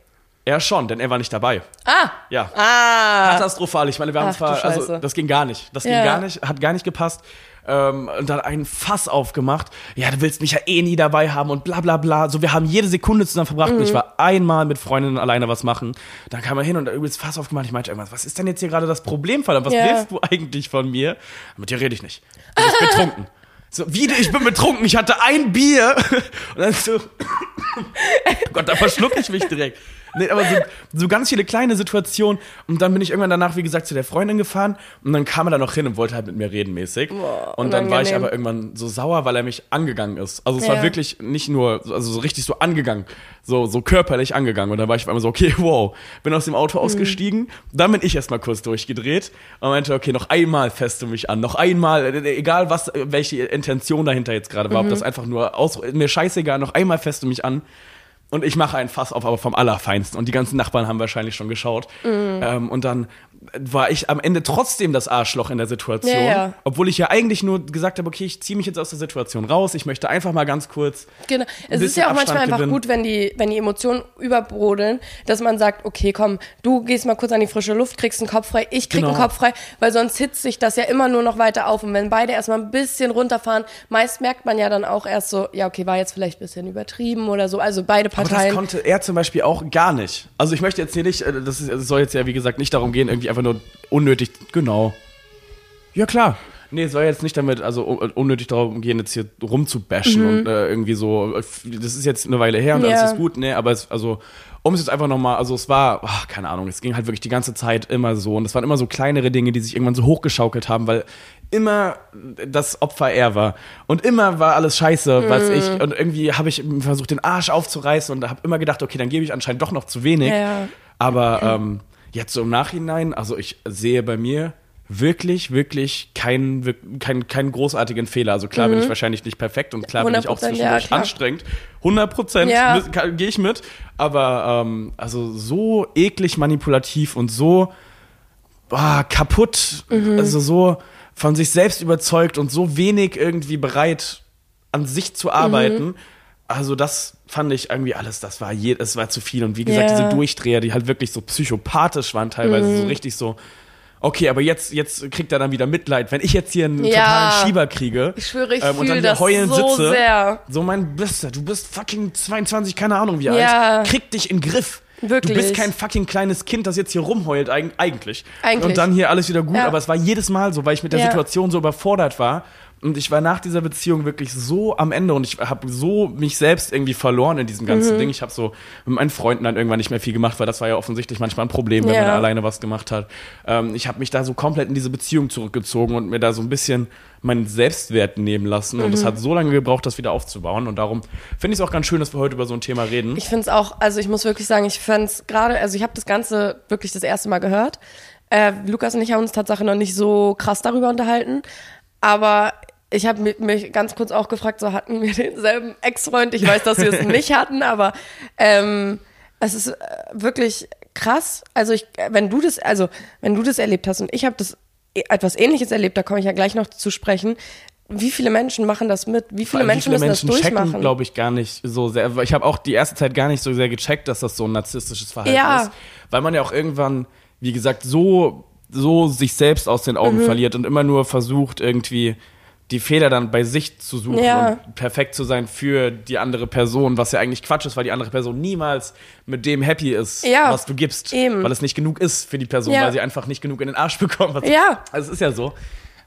Er schon, denn er war nicht dabei. Ah. Ja. Ah. Katastrophal. Ich meine, wir haben Ach, zwar, also das ging gar nicht. Das ging Ja. gar nicht, hat gar nicht gepasst. Ähm, und dann ein Fass aufgemacht. Ja, du willst mich ja eh nie dabei haben und bla bla bla. So, wir haben jede Sekunde zusammen verbracht. Mhm. Und ich war einmal mit Freundinnen alleine was machen. Dann kam er hin und da übelst Fass aufgemacht. Ich meinte irgendwas, was ist denn jetzt hier gerade das Problem, verdammt? Was Ja. willst du eigentlich von mir? Mit dir rede ich nicht. Du bist betrunken. So, wie, du- ich bin betrunken, ich hatte ein Bier. Und dann so, oh Gott, da verschluck ich mich direkt. Nee, aber so, so ganz viele kleine Situationen. Und dann bin ich irgendwann danach, wie gesagt, zu der Freundin gefahren. Und dann kam er da noch hin und wollte halt mit mir reden mäßig. und dann war ich aber irgendwann so sauer, weil er mich angegangen ist. Also es war Ja. wirklich nicht nur, also so richtig so angegangen. So, so körperlich angegangen. Und dann war ich auf einmal so, okay, wow. Bin aus dem Auto Mhm. ausgestiegen. Dann bin ich erstmal kurz durchgedreht. Und meinte, okay, noch einmal feste mich an. Noch einmal, äh, egal was, äh, welche Intention dahinter jetzt gerade war. Ob Mhm. das einfach nur aus, mir scheißegal, noch einmal feste mich an. Und ich mache ein Fass auf, aber vom Allerfeinsten. Und die ganzen Nachbarn haben wahrscheinlich schon geschaut. Mhm. Ähm, und dann war ich am Ende trotzdem das Arschloch in der Situation. Ja, ja. Obwohl ich ja eigentlich nur gesagt habe, okay, ich ziehe mich jetzt aus der Situation raus. Ich möchte einfach mal ganz kurz. Genau. Es ist ja auch Abstand manchmal einfach gewinnen. gut, wenn die, wenn die Emotionen überbrodeln, dass man sagt, okay, komm, du gehst mal kurz an die frische Luft, kriegst einen Kopf frei, ich krieg Genau. einen Kopf frei, weil sonst hitzt sich das ja immer nur noch weiter auf. Und wenn beide erstmal ein bisschen runterfahren, meist merkt man ja dann auch erst so, ja, okay, war jetzt vielleicht ein bisschen übertrieben oder so. Also beide Aber das Parteien. konnte er zum Beispiel auch gar nicht. Also ich möchte jetzt hier nicht, äh, das ist, es soll jetzt ja wie gesagt nicht darum gehen, irgendwie einfach nur unnötig, genau. Ja klar. Nee, es soll jetzt nicht damit, also un- unnötig darum gehen, jetzt hier rumzubashen und äh, irgendwie so, das ist jetzt eine Weile her und Mhm. Ja. alles ist gut, nee, aber es, also, um es jetzt einfach nochmal, also es war, ach, keine Ahnung, es ging halt wirklich die ganze Zeit immer so und es waren immer so kleinere Dinge, die sich irgendwann so hochgeschaukelt haben, weil immer das Opfer er war und immer war alles scheiße, was Mhm. ich, und irgendwie habe ich versucht, den Arsch aufzureißen und habe immer gedacht, okay, dann gebe ich anscheinend doch noch zu wenig, Ja. aber ähm, jetzt so im Nachhinein, also ich sehe bei mir wirklich, wirklich keinen, keinen, keinen großartigen Fehler. Also klar bin ich wahrscheinlich nicht perfekt und klar bin ich auch 100%, Mhm. ja, zwischendurch klar. anstrengend. 100 Prozent Ja. gehe ich mit. Aber ähm, also so eklig manipulativ und so ah, kaputt, Mhm. also so von sich selbst überzeugt und so wenig irgendwie bereit, an sich zu arbeiten. Mhm. Also das fand ich irgendwie alles, das war je, es war zu viel. Und wie gesagt, Ja. diese Durchdreher, die halt wirklich so psychopathisch waren, teilweise Mhm. so richtig so. Okay, aber jetzt, jetzt kriegt er dann wieder Mitleid. Wenn ich jetzt hier einen Ja. totalen Schieber kriege Ich schwöre, ich ähm, und dann das heulend so sitze, sehr. so mein Bester, du bist fucking 22, keine Ahnung wie Ja. alt, krieg dich in den Griff. Wirklich. Du bist kein fucking kleines Kind, das jetzt hier rumheult, eig eigentlich. Eigentlich. Und dann hier alles wieder gut, Ja. aber es war jedes Mal so, weil ich mit der. Situation so überfordert war. Und ich war nach dieser Beziehung wirklich so am Ende und ich habe so mich selbst irgendwie verloren in diesem Mhm. ganzen Ding. Ich habe so mit meinen Freunden dann irgendwann nicht mehr viel gemacht, weil das war ja offensichtlich manchmal ein Problem, wenn Ja. man alleine was gemacht hat. Ähm, ich habe mich da so komplett in diese Beziehung zurückgezogen und mir da so ein bisschen meinen Selbstwert nehmen lassen. Und Mhm. es hat so lange gebraucht, das wieder aufzubauen. Und darum finde ich es auch ganz schön, dass wir heute über so ein Thema reden. Ich finde es auch, also ich muss wirklich sagen, ich fand es gerade, also ich habe das Ganze wirklich das erste Mal gehört. Äh, Lukas und ich haben uns Tatsache noch nicht so krass darüber unterhalten, aber ich habe mich, ganz kurz auch gefragt, so hatten wir denselben Ex-Freund? Ich weiß, dass wir es nicht hatten, aber ähm, es ist äh, wirklich krass. Also ich, wenn du das, also wenn du das erlebt hast und ich habe das e- etwas Ähnliches erlebt, da komme ich ja gleich noch zu sprechen. Wie viele Menschen machen das mit? Wie viele Wie Menschen müssen das checken, durchmachen? glaube ich, gar nicht so sehr. Ich habe auch die erste Zeit gar nicht so sehr gecheckt, dass das so ein narzisstisches Verhalten Ja. ist. Weil man ja auch irgendwann, wie gesagt, so, so sich selbst aus den Mhm. Augen verliert und immer nur versucht, irgendwie die Fehler dann bei sich zu suchen Ja. und perfekt zu sein für die andere Person, was ja eigentlich Quatsch ist, weil die andere Person niemals mit dem happy ist, Ja, was du gibst, eben. weil es nicht genug ist für die Person, Ja. weil sie einfach nicht genug in den Arsch bekommt. Ja. Also es ist ja so.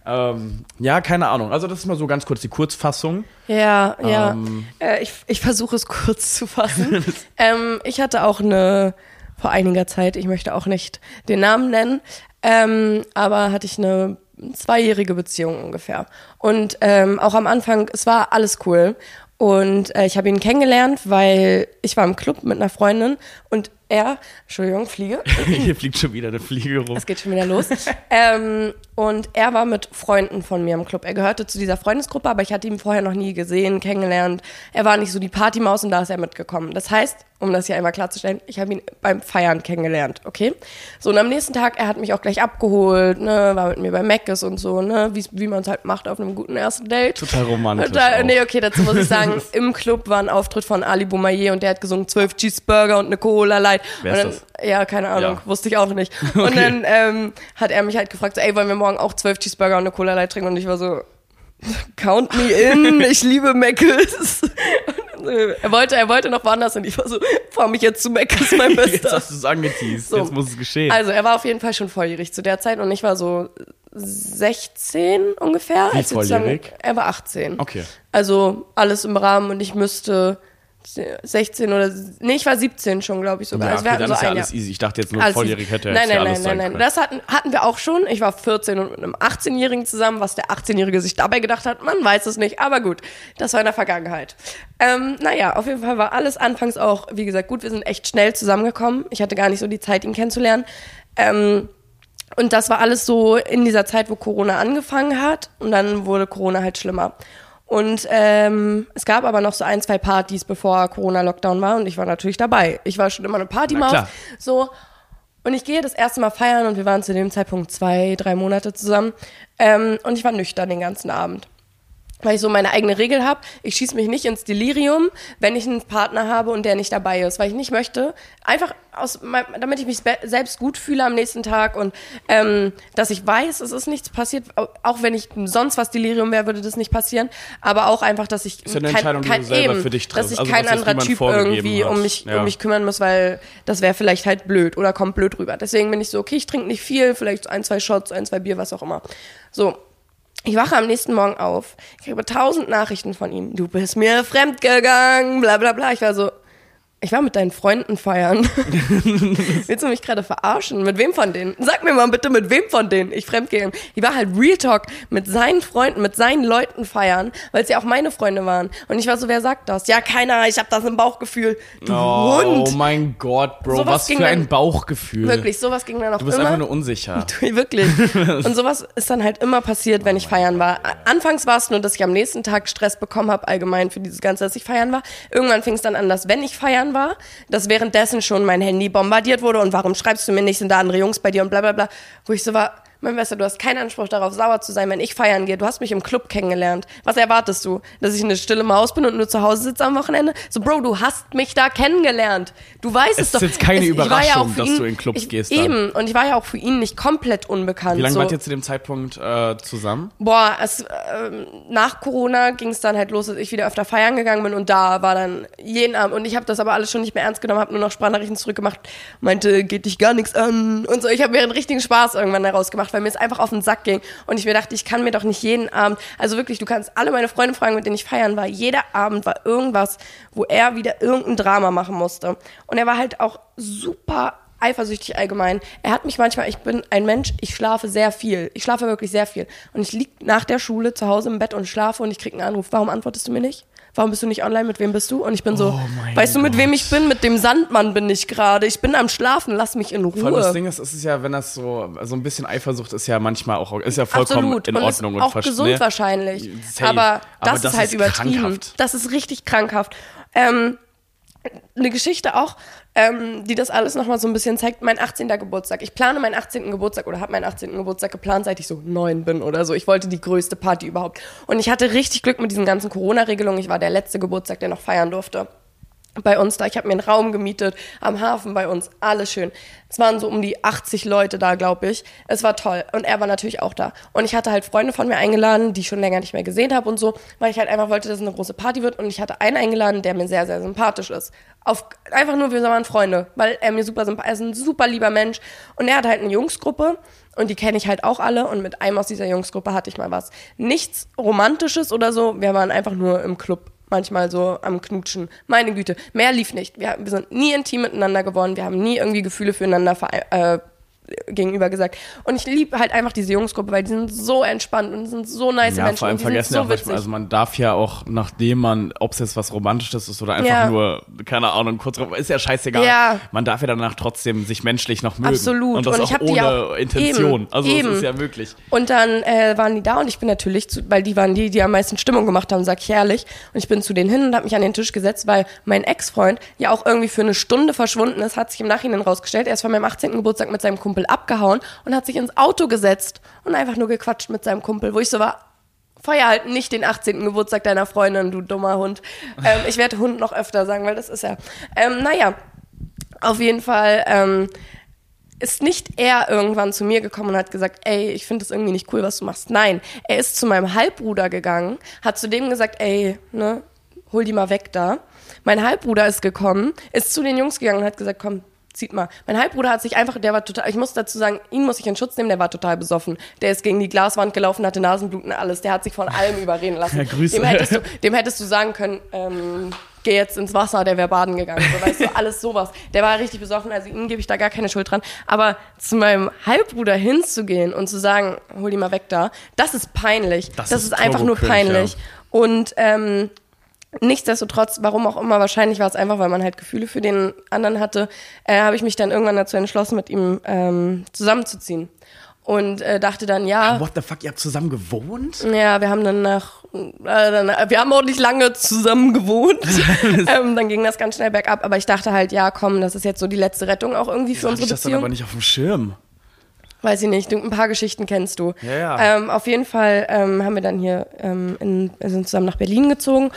Ähm, ja, keine Ahnung. Also das ist mal so ganz kurz die Kurzfassung. Ja, ja. Ähm. Äh, ich ich versuche es kurz zu fassen. ähm, ich hatte auch eine, vor einiger Zeit, ich möchte auch nicht den Namen nennen, ähm, aber hatte ich eine zweijährige Beziehung ungefähr. Und ähm, auch am Anfang, es war alles cool. Und äh, ich habe ihn kennengelernt, weil ich war im Club mit einer Freundin und er, Entschuldigung, Fliege, Hier fliegt schon wieder eine Fliege rum. es geht schon wieder los. ähm, und er war mit Freunden von mir im Club. Er gehörte zu dieser Freundesgruppe, aber ich hatte ihn vorher noch nie gesehen, kennengelernt. Er war nicht so die Partymaus und da ist er mitgekommen. Das heißt, um das hier einmal klarzustellen, ich habe ihn beim Feiern kennengelernt, okay? So, und am nächsten Tag, er hat mich auch gleich abgeholt, ne, war mit mir bei Meckes und so, ne, wie, wie man es halt macht auf einem guten ersten Date. Total romantisch Da, auch. nee, okay, dazu muss ich sagen, im Club war ein Auftritt von Ali Boumaier und der hat gesungen zwölf Cheeseburger und eine Cola Light. Wer ist dann, Ja, keine Ahnung, Ja. wusste ich auch nicht. Und dann ähm, hat er mich halt gefragt, so, ey, wollen wir morgen auch zwölf Cheeseburger und eine Cola Light trinken? Und ich war so, count me in, ich liebe Meckes. Äh, er wollte, er wollte noch woanders und ich war so, fahr mich jetzt zu Meckes, mein Jetzt Bester. hast du es angeteased. So. Jetzt muss es geschehen. Also er war auf jeden Fall schon volljährig zu der Zeit und ich war so 16 ungefähr. Wie als volljährig? Er war 18. Okay. Also alles im Rahmen und ich müsste 16 oder nee, ich war 17 schon, glaube ich sogar. ja, also okay, dann so ist ja ein alles Jahr. easy. Ich dachte jetzt nur, Alles volljährig hätte nein, nein, ja nein, alles nein, nein. können. Das hatten, hatten wir auch schon. Ich war 14 und mit einem 18-Jährigen zusammen. Was der 18-Jährige sich dabei gedacht hat, man weiß es nicht. Aber gut, das war in der Vergangenheit. Ähm, naja, auf jeden Fall war alles anfangs auch, wie gesagt, gut. Wir sind echt schnell zusammengekommen. Ich hatte gar nicht so die Zeit, ihn kennenzulernen. Ähm, und das war alles so in dieser Zeit, wo Corona angefangen hat. Und dann wurde Corona halt schlimmer. Und ähm, es gab aber noch so ein, zwei Partys, bevor Corona-Lockdown war. Und ich war natürlich dabei. Ich war schon immer eine Partymaus. So. Und ich gehe das erste Mal feiern und wir waren zu dem Zeitpunkt zwei, drei Monate zusammen. Ähm, und ich war nüchtern den ganzen Abend. Weil ich so meine eigene Regel habe, ich schieße mich nicht ins Delirium, wenn ich einen Partner habe und der nicht dabei ist, weil ich nicht möchte, einfach aus, damit ich mich selbst gut fühle am nächsten Tag und ähm, dass ich weiß, es ist nichts passiert, au- auch wenn ich sonst was Delirium wäre, würde das nicht passieren, aber auch einfach, dass ich Ist ja eine Entscheidung, die du selber für dich dass ich Also, kein anderer Typ irgendwie hat. um mich, Ja. um mich kümmern muss, weil das wäre vielleicht halt blöd oder kommt blöd rüber. Deswegen bin ich so, okay, ich trinke nicht viel, vielleicht ein, zwei Shots, ein, zwei Bier, was auch immer. So, Ich wache am nächsten Morgen auf, ich kriege tausend Nachrichten von ihm. Du bist mir fremdgegangen, bla bla bla. Ich war so, ich war mit deinen Freunden feiern. Willst du mich gerade verarschen? Mit wem von denen? Sag mir mal bitte, mit wem von denen ich fremdgegangen. Ich war halt Real Talk mit seinen Freunden, mit seinen Leuten feiern, weil es ja auch meine Freunde waren. Und ich war so, wer sagt das? Ja, keiner, ich habe das im Bauchgefühl. Du Oh, Hund. mein Gott, Bro, Sowas was für ein Bauchgefühl. Wirklich, sowas ging dann auch Du bist immer. einfach nur unsicher. Wirklich. Und sowas ist dann halt immer passiert, wenn ich feiern war. Anfangs war es nur, dass ich am nächsten Tag Stress bekommen habe, allgemein für dieses Ganze, dass ich feiern war. Irgendwann fing es dann an, dass wenn ich feiern war, dass währenddessen schon mein Handy bombardiert wurde und warum schreibst du mir nicht, sind da andere Jungs bei dir und bla bla bla. Wo ich so war, mein Bester, du hast keinen Anspruch darauf, sauer zu sein, wenn ich feiern gehe. Du hast mich im Club kennengelernt. Was erwartest du? Dass ich eine stille Maus bin und nur zu Hause sitze am Wochenende? So, Bro, du hast mich da kennengelernt. Du weißt es, Es ist doch. jetzt keine ich war ja Überraschung, für dass ihn, du in Clubs ich, gehst dann. Eben. Und ich war ja auch für ihn nicht komplett unbekannt. Wie lange so. wart ihr zu dem Zeitpunkt äh, zusammen? Boah, es, ähm, nach Corona ging es dann halt los, dass ich wieder öfter feiern gegangen bin und da war dann jeden Abend und ich habe das aber alles schon nicht mehr ernst genommen, habe nur noch Sprachnachrichten zurückgemacht, meinte, geht dich gar nichts an und so. Ich habe mir einen richtigen Spaß irgendwann daraus gemacht, weil mir es einfach auf den Sack ging und ich mir dachte, ich kann mir doch nicht jeden Abend, also wirklich, du kannst alle meine Freunde fragen, mit denen ich feiern war, jeder Abend war irgendwas, wo er wieder irgendein Drama machen musste und er war halt auch super eifersüchtig allgemein. Er hat mich manchmal, ich bin ein Mensch, ich schlafe sehr viel. Ich schlafe wirklich sehr viel. Und ich lieg nach der Schule zu Hause im Bett und schlafe und ich krieg einen Anruf. Warum antwortest du mir nicht? Warum bist du nicht online? Mit wem bist du? Und ich bin so, Oh weißt du, mit Gott. wem ich bin? Mit dem Sandmann bin ich gerade. Ich bin am Schlafen, lass mich in Vor allem das Ruhe. Ding ist, es ist ja, wenn das so, so ein bisschen Eifersucht ist ja manchmal auch, ist ja vollkommen Absolut. in und Ordnung ist und auch verstehe. gesund wahrscheinlich. Safe. Aber das, Aber ist das halt ist übertrieben. krankhaft. Das ist richtig krankhaft. Ähm, eine Geschichte auch, ähm, die das alles nochmal so ein bisschen zeigt. Mein 18. Geburtstag. Ich plane meinen 18. Geburtstag oder habe meinen 18. Geburtstag geplant, seit ich so neun bin oder so. Ich wollte die größte Party überhaupt. Und ich hatte richtig Glück mit diesen ganzen Corona-Regelungen. Ich war der letzte Geburtstag, der noch feiern durfte bei uns da. Ich habe mir einen Raum gemietet am Hafen bei uns. Alles schön. Es waren so um die 80 Leute da, glaube ich. Es war toll. Und er war natürlich auch da. Und ich hatte halt Freunde von mir eingeladen, die ich schon länger nicht mehr gesehen habe und so, weil ich halt einfach wollte, dass es eine große Party wird. Und ich hatte einen eingeladen, der mir sehr, sehr sympathisch ist. Auf, einfach nur, wir waren Freunde, weil er mir super sympathisch ist. Ein super lieber Mensch. Und er hat halt eine Jungsgruppe. Und die kenne ich halt auch alle. Und mit einem aus dieser Jungsgruppe hatte ich mal was. Nichts Romantisches oder so. Wir waren einfach nur im Club manchmal so am Knutschen. Meine Güte, mehr lief nicht. Wir, wir sind nie intim miteinander geworden. Wir haben nie irgendwie Gefühle füreinander verei- äh, gegenüber gesagt. Und ich liebe halt einfach diese Jungsgruppe, weil die sind so entspannt und sind so nice Ja, Menschen. vor allem vergessen so ja auch manchmal, witzig. also man darf ja auch, nachdem man, ob es jetzt was Romantisches ist oder einfach Ja. nur, keine Ahnung, kurz, ist ja scheißegal. Ja. Man darf ja danach trotzdem sich menschlich noch mögen. Absolut. Und das Und auch ohne auch- Intention. eben, also eben. es ist ja wirklich. Und dann äh, waren die da und ich bin natürlich, zu, weil die waren die, die am meisten Stimmung gemacht haben, sag ich ehrlich. Und ich bin zu denen hin und habe mich an den Tisch gesetzt, weil mein Ex-Freund ja auch irgendwie für eine Stunde verschwunden ist, hat sich im Nachhinein rausgestellt. Er ist von meinem 18. Geburtstag mit seinem Kumpel abgehauen und hat sich ins Auto gesetzt und einfach nur gequatscht mit seinem Kumpel, wo ich so war, feier halt nicht den 18. Geburtstag deiner Freundin, du dummer Hund. Ähm, ich werde Hund noch öfter sagen, weil das ist ja. Ähm, naja, auf jeden Fall ähm, ist nicht er irgendwann zu mir gekommen und hat gesagt, ey, ich finde das irgendwie nicht cool, was du machst. Nein, er ist zu meinem Halbbruder gegangen, hat zu dem gesagt, ey, ne, hol die mal weg da. Mein Halbbruder ist gekommen, ist zu den Jungs gegangen und hat gesagt, komm, zieht mal. Mein Halbbruder hat sich einfach, der war total, ich muss dazu sagen, ihn muss ich in Schutz nehmen, der war total besoffen. Der ist gegen die Glaswand gelaufen, hatte Nasenbluten, alles. Der hat sich von allem überreden lassen. Ja, Grüße. Dem hättest du, dem hättest du sagen können, ähm, geh jetzt ins Wasser, der wäre baden gegangen. So, weißt du, alles sowas. Der war richtig besoffen, also ihm gebe ich da gar keine Schuld dran. Aber zu meinem Halbbruder hinzugehen und zu sagen, hol die mal weg da, das ist peinlich. Das, Das ist, ist einfach nur peinlich. ja. Und ähm, nichtsdestotrotz, warum auch immer, wahrscheinlich war es einfach, weil man halt Gefühle für den anderen hatte, äh, habe ich mich dann irgendwann dazu entschlossen, mit ihm ähm, zusammenzuziehen. Und äh, dachte dann, ja, What the fuck, ihr habt zusammen gewohnt? ja, wir haben dann nach, äh, dann, wir haben auch nicht lange zusammen gewohnt. ähm, dann ging das ganz schnell bergab. Aber ich dachte halt, ja, komm, das ist jetzt so die letzte Rettung auch irgendwie für Hab unsere ich das dann Beziehung. aber nicht auf dem Schirm. Weiß ich nicht, ein paar Geschichten kennst du. Ja, ja. Ähm, auf jeden Fall ähm, haben wir dann hier ähm, in, sind zusammen nach Berlin gezogen.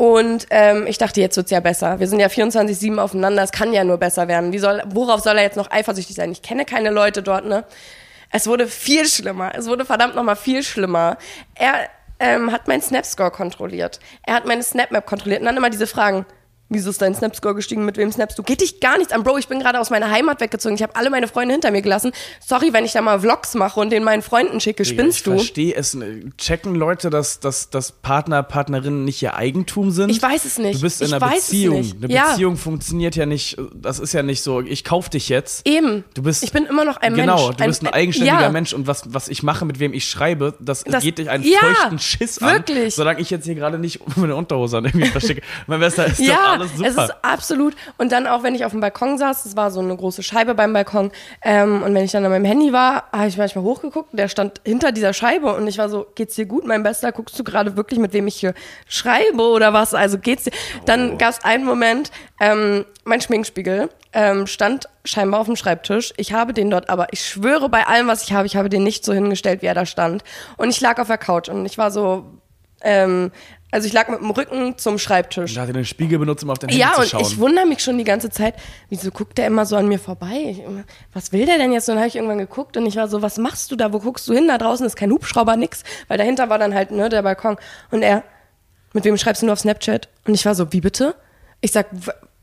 Und ähm, ich dachte, jetzt wird's ja besser. Wir sind ja 24-7 aufeinander, es kann ja nur besser werden. Wie soll, worauf soll er jetzt noch eifersüchtig sein? Ich kenne keine Leute dort, ne? Es wurde viel schlimmer. Es wurde verdammt nochmal viel schlimmer. Er ähm, hat meinen Snap-Score kontrolliert. Er hat meine Snapmap kontrolliert. Und dann immer diese Fragen. Wieso ist dein Snapscore gestiegen? Mit wem snapst du? Geht dich gar nichts an, Bro. Ich bin gerade aus meiner Heimat weggezogen. Ich habe alle meine Freunde hinter mir gelassen. Sorry, wenn ich da mal Vlogs mache und den meinen Freunden schicke. Spinnst ich du? verstehe es. Checken Leute, dass, dass, dass Partner, Partnerinnen nicht ihr Eigentum sind? Ich weiß es nicht. Du bist in Ich einer Beziehung. Eine Ja. Beziehung funktioniert ja nicht, das ist ja nicht so, ich kauf dich jetzt. Eben. Du bist, ich bin immer noch ein genau, Mensch. du bist ein, eigenständiger ja. Mensch und was, was ich mache, mit wem ich schreibe, das, Das- geht dich einen ja, feuchten Schiss an. wirklich. Solange ich jetzt hier gerade nicht meine Unterhose an irgendwie verstecke. mein Bester ist doch Ja, alles super. es ist absolut. Und dann auch, wenn ich auf dem Balkon saß, es war so eine große Scheibe beim Balkon. Ähm, und wenn ich dann an meinem Handy war, habe ich manchmal hochgeguckt. Der stand hinter dieser Scheibe und ich war so, geht's dir gut, mein Bester? Guckst du gerade wirklich, mit wem ich hier schreibe oder was? Also geht's dir? Oh. Dann gab es einen Moment, ähm, mein Schminkspiegel ähm, stand scheinbar auf dem Schreibtisch. Ich habe den dort, aber ich schwöre bei allem, was ich habe, ich habe den nicht so hingestellt, wie er da stand. Und ich lag auf der Couch und ich war so, ähm, also ich lag mit dem Rücken zum Schreibtisch. Da hat er den Spiegel benutzt, um auf dein Handy Ja, zu und schauen. ich wundere mich schon die ganze Zeit, wieso guckt der immer so an mir vorbei? Ich, was will der denn jetzt? Und dann habe ich irgendwann geguckt und ich war so, was machst du da? Wo guckst du hin? Da draußen ist kein Hubschrauber, nix. Weil dahinter war dann halt ne, der Balkon. Und er, mit wem schreibst du nur auf Snapchat? Und ich war so, wie bitte? Ich sag,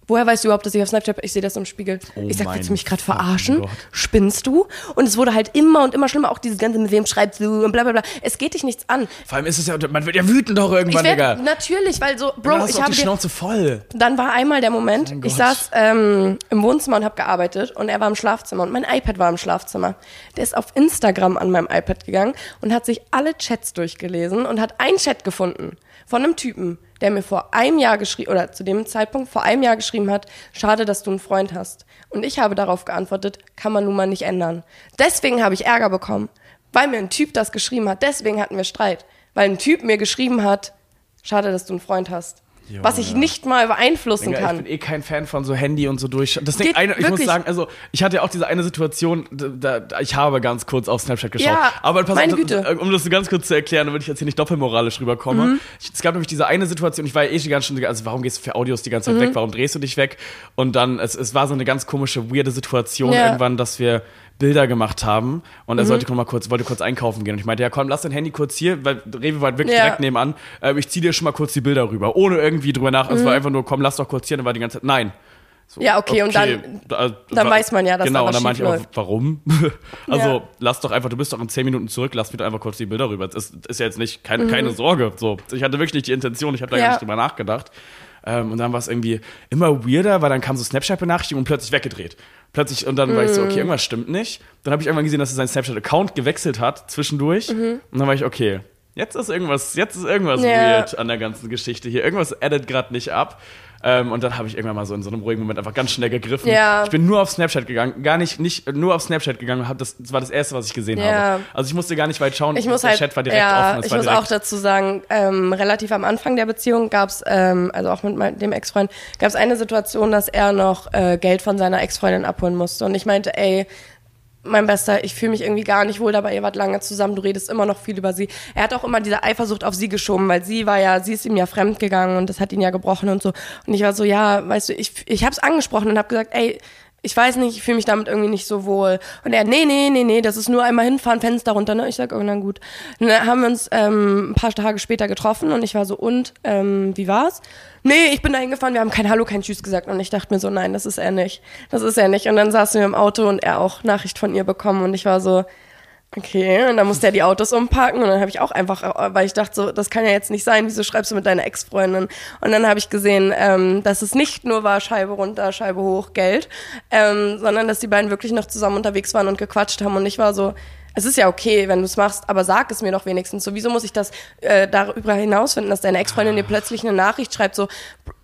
woher weißt du überhaupt, dass ich auf Snapchat? Ich sehe das im Spiegel. Oh ich sag, willst du mich gerade verarschen? Gott. Spinnst du? Und es wurde halt immer und immer schlimmer, auch dieses ganze, mit wem schreibst du und bla bla bla. Es geht dich nichts an. Vor allem ist es ja, man wird ja wütend doch Ich irgendwann, Digga. natürlich, weil so, Bro, ich habe die Schnauze voll. dann war einmal der Moment, Mein ich saß ähm, im Wohnzimmer und habe gearbeitet und er war im Schlafzimmer und mein iPad war im Schlafzimmer. Der ist auf Instagram an meinem iPad gegangen und hat sich alle Chats durchgelesen und hat einen Chat gefunden von einem Typen, der mir vor einem Jahr geschrieben, oder zu dem Zeitpunkt vor einem Jahr geschrieben hat, schade, dass du einen Freund hast. Und ich habe darauf geantwortet, kann man nun mal nicht ändern. Deswegen habe ich Ärger bekommen, weil mir ein Typ das geschrieben hat. Deswegen hatten wir Streit, weil ein Typ mir geschrieben hat, schade, dass du einen Freund hast. Junge. Was ich nicht mal beeinflussen Digga, kann. Ich bin eh kein Fan von so Handy und so durch. Das Ding, eine, ich muss wirklich. sagen, also ich hatte ja auch diese eine Situation, da, da, ich habe ganz kurz auf Snapchat geschaut. Ja, aber pass meine auf, Güte. um das ganz kurz zu erklären, damit ich jetzt hier nicht doppelmoralisch rüberkomme. Mhm. Ich, es gab nämlich diese eine Situation, ich war ja eh die ganze Stunde, also warum gehst du für Audios die ganze Zeit Mhm. weg, warum drehst du dich weg? Und dann, es, es war so eine ganz komische, weirde Situation Ja. irgendwann, dass wir Bilder gemacht haben und er Mhm. sollte noch mal kurz, wollte kurz einkaufen gehen. Und ich meinte, ja komm, lass dein Handy kurz hier, weil Rewe war wirklich Ja. direkt nebenan. Äh, ich zieh dir schon mal kurz die Bilder rüber, ohne irgendwie drüber nach. Es war Mhm. einfach nur, komm, lass doch kurz hier. Und dann war die ganze Zeit, nein. So, Ja, okay, und dann- da- dann wa- weiß man ja, dass Genau, da und dann meinte ich auch, warum? also, Ja. lass doch einfach, du bist doch in 10 Minuten zurück, lass mir doch einfach kurz die Bilder rüber. Das ist, ist ja jetzt nicht, keine, keine Sorge. So, ich hatte wirklich nicht die Intention, ich habe da Mhm. Ja. gar nicht drüber nachgedacht. Ähm, und dann war es irgendwie immer weirder, weil dann kam so Snapchat-Benachrichtigung und plötzlich weggedreht. Plötzlich, und dann war ich so, Mhm. okay, irgendwas stimmt nicht. Dann habe ich irgendwann gesehen, dass er seinen Snapchat-Account gewechselt hat zwischendurch. Und dann war ich, okay, jetzt ist irgendwas, jetzt ist irgendwas Ja. weird an der ganzen Geschichte hier. Irgendwas addet gerade nicht ab. Ähm, und dann habe ich irgendwann mal so in so einem ruhigen Moment einfach ganz schnell gegriffen. Ja. Ich bin nur auf Snapchat gegangen, gar nicht, nicht nur auf Snapchat gegangen hab das, das war das erste, was ich gesehen Ja. habe. Also ich musste gar nicht weit schauen. Ich muss der halt, Chat war direkt ja, offen. es ich muss auch dazu sagen, ähm, relativ am Anfang der Beziehung gab's, ähm, also auch mit mein, dem Ex-Freund, gab's eine Situation, dass er noch äh, Geld von seiner Ex-Freundin abholen musste. Und ich meinte, ey, mein Bester, ich fühle mich irgendwie gar nicht wohl dabei, ihr wart lange zusammen, du redest immer noch viel über sie. Er hat auch immer diese Eifersucht auf sie geschoben, weil sie war ja, sie ist ihm ja fremd gegangen und das hat ihn ja gebrochen und so. Und ich war so, ja, weißt du, ich, ich habe es angesprochen und habe gesagt, ey, ich weiß nicht, ich fühle mich damit irgendwie nicht so wohl. Und er, nee, nee, nee, nee, das ist nur einmal hinfahren, Fenster runter. Ne? Ich sag, oh, na gut. Und dann haben wir uns ähm, ein paar Tage später getroffen und ich war so, und, ähm, wie war's? Nee, ich bin da hingefahren, wir haben kein Hallo, kein Tschüss gesagt. Und ich dachte mir so, nein, das ist er nicht. Das ist er nicht. Und dann saßen wir im Auto und er auch Nachricht von ihr bekommen und ich war so, Okay, und dann musste er die Autos umparken und dann habe ich auch einfach, weil ich dachte so, das kann ja jetzt nicht sein, wieso schreibst du mit deiner Ex-Freundin? Und dann habe ich gesehen, ähm, dass es nicht nur war Scheibe runter, Scheibe hoch, Geld, ähm, sondern dass die beiden wirklich noch zusammen unterwegs waren und gequatscht haben und ich war so, es ist ja okay, wenn du es machst, aber sag es mir doch wenigstens so. Wieso muss ich das äh, darüber hinausfinden, dass deine Ex-Freundin dir plötzlich eine Nachricht schreibt, so,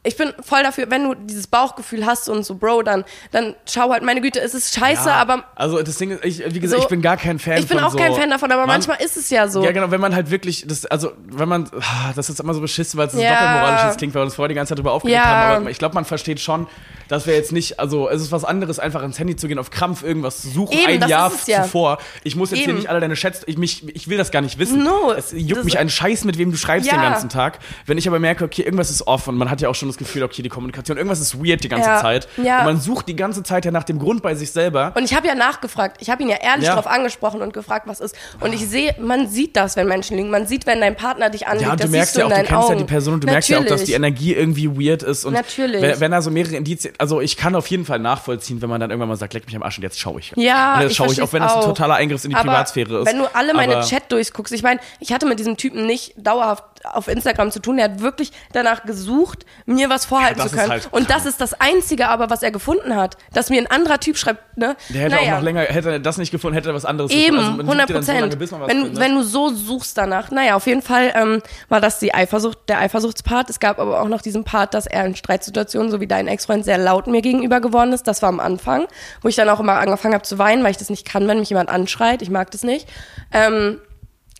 ich bin voll dafür, wenn du dieses Bauchgefühl hast und so, Bro, dann, dann schau halt, meine Güte, es ist scheiße, Ja, aber Also das Ding ist, ich, wie gesagt, So, ich bin gar kein Fan ich bin auch so, kein Fan davon, aber Man- manchmal ist es ja so. Ja, genau, wenn man halt wirklich, das, also, wenn man, ah, das ist immer so beschissen, weil es so Ja. doppelmoralisch klingt, weil wir uns vorher die ganze Zeit darüber aufgeregt Ja. haben, aber ich glaube, man versteht schon, dass wir jetzt nicht, also, es ist was anderes, einfach ins Handy zu gehen, auf Krampf irgendwas zu suchen, Eben, ein das Jahr ja. zuvor. Ich muss jetzt hier Eben. nicht alle deine Chats, ich, mich, ich will das gar nicht wissen. No, es juckt das- mich einen Scheiß, mit wem du schreibst Ja. den ganzen Tag. Wenn ich aber merke, okay, irgendwas ist off und man hat ja auch schon das Gefühl, okay, die Kommunikation, irgendwas ist weird die ganze Ja. Zeit. Ja. Und man sucht die ganze Zeit ja nach dem Grund bei sich selber. Und ich habe ja nachgefragt. Ich habe ihn ja ehrlich darauf angesprochen und gefragt, was ist. Und ich sehe, man sieht das, wenn Menschen lügen. Man sieht, wenn dein Partner dich anlügt. Ja, du das merkst ja auch, du kennst Augen. ja die Person und du merkst ja auch, dass die Natürlich. Energie irgendwie weird ist. Und Natürlich. Wenn, wenn da so mehrere Indizien, also ich kann auf jeden Fall nachvollziehen, wenn man dann irgendwann mal sagt, leck mich am Arsch und jetzt schaue ich. Ja, und jetzt ich schaue ich, auch versteh's wenn das ein auch. totaler Eingriff in die Aber Privatsphäre ist. Wenn du alle meine Chat durchguckst, ich meine, ich hatte mit diesem Typen nicht dauerhaft auf Instagram zu tun. Er hat wirklich danach gesucht, mir was vorhalten Ja, zu können. halt und das ist das Einzige aber, was er gefunden hat. Dass mir ein anderer Typ schreibt, ne? Der hätte naja. auch noch länger, hätte er das nicht gefunden, hätte er was anderes Eben, gefunden. Also man sucht 100 ja dann so lange, Prozent. man was wenn, findet. wenn du so suchst danach. Naja, auf jeden Fall ähm, war das die Eifersucht, der Eifersuchtspart. Es gab aber auch noch diesen Part, dass er in Streitsituationen, so wie dein Ex-Freund, sehr laut mir gegenüber geworden ist. Das war am Anfang, wo ich dann auch immer angefangen habe zu weinen, weil ich das nicht kann, wenn mich jemand anschreit. Ich mag das nicht. Ähm,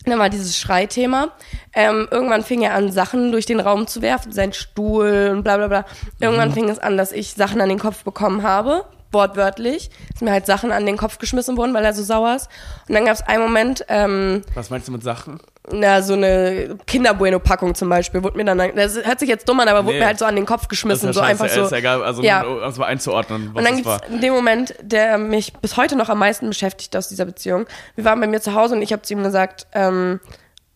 dann war dieses Schreithema. Ähm, irgendwann fing er an, Sachen durch den Raum zu werfen, sein Stuhl und bla bla bla. Irgendwann Mhm. fing es an, dass ich Sachen an den Kopf bekommen habe, wortwörtlich. Dass mir halt Sachen an den Kopf geschmissen wurden, weil er so sauer ist. Und dann gab es einen Moment, ähm, was meinst du mit Sachen? na, so eine Kinderbueno-Packung zum Beispiel, wurde mir dann, das hört sich jetzt dumm an, aber wurde Nee. mir halt so an den Kopf Das geschmissen, ist so ja einfach scheiße, so. ist ja egal, also ja. um es mal einzuordnen, was Und dann es gibt's war. den Moment, der mich bis heute noch am meisten beschäftigt aus dieser Beziehung. Wir waren bei mir zu Hause und ich habe zu ihm gesagt, ähm,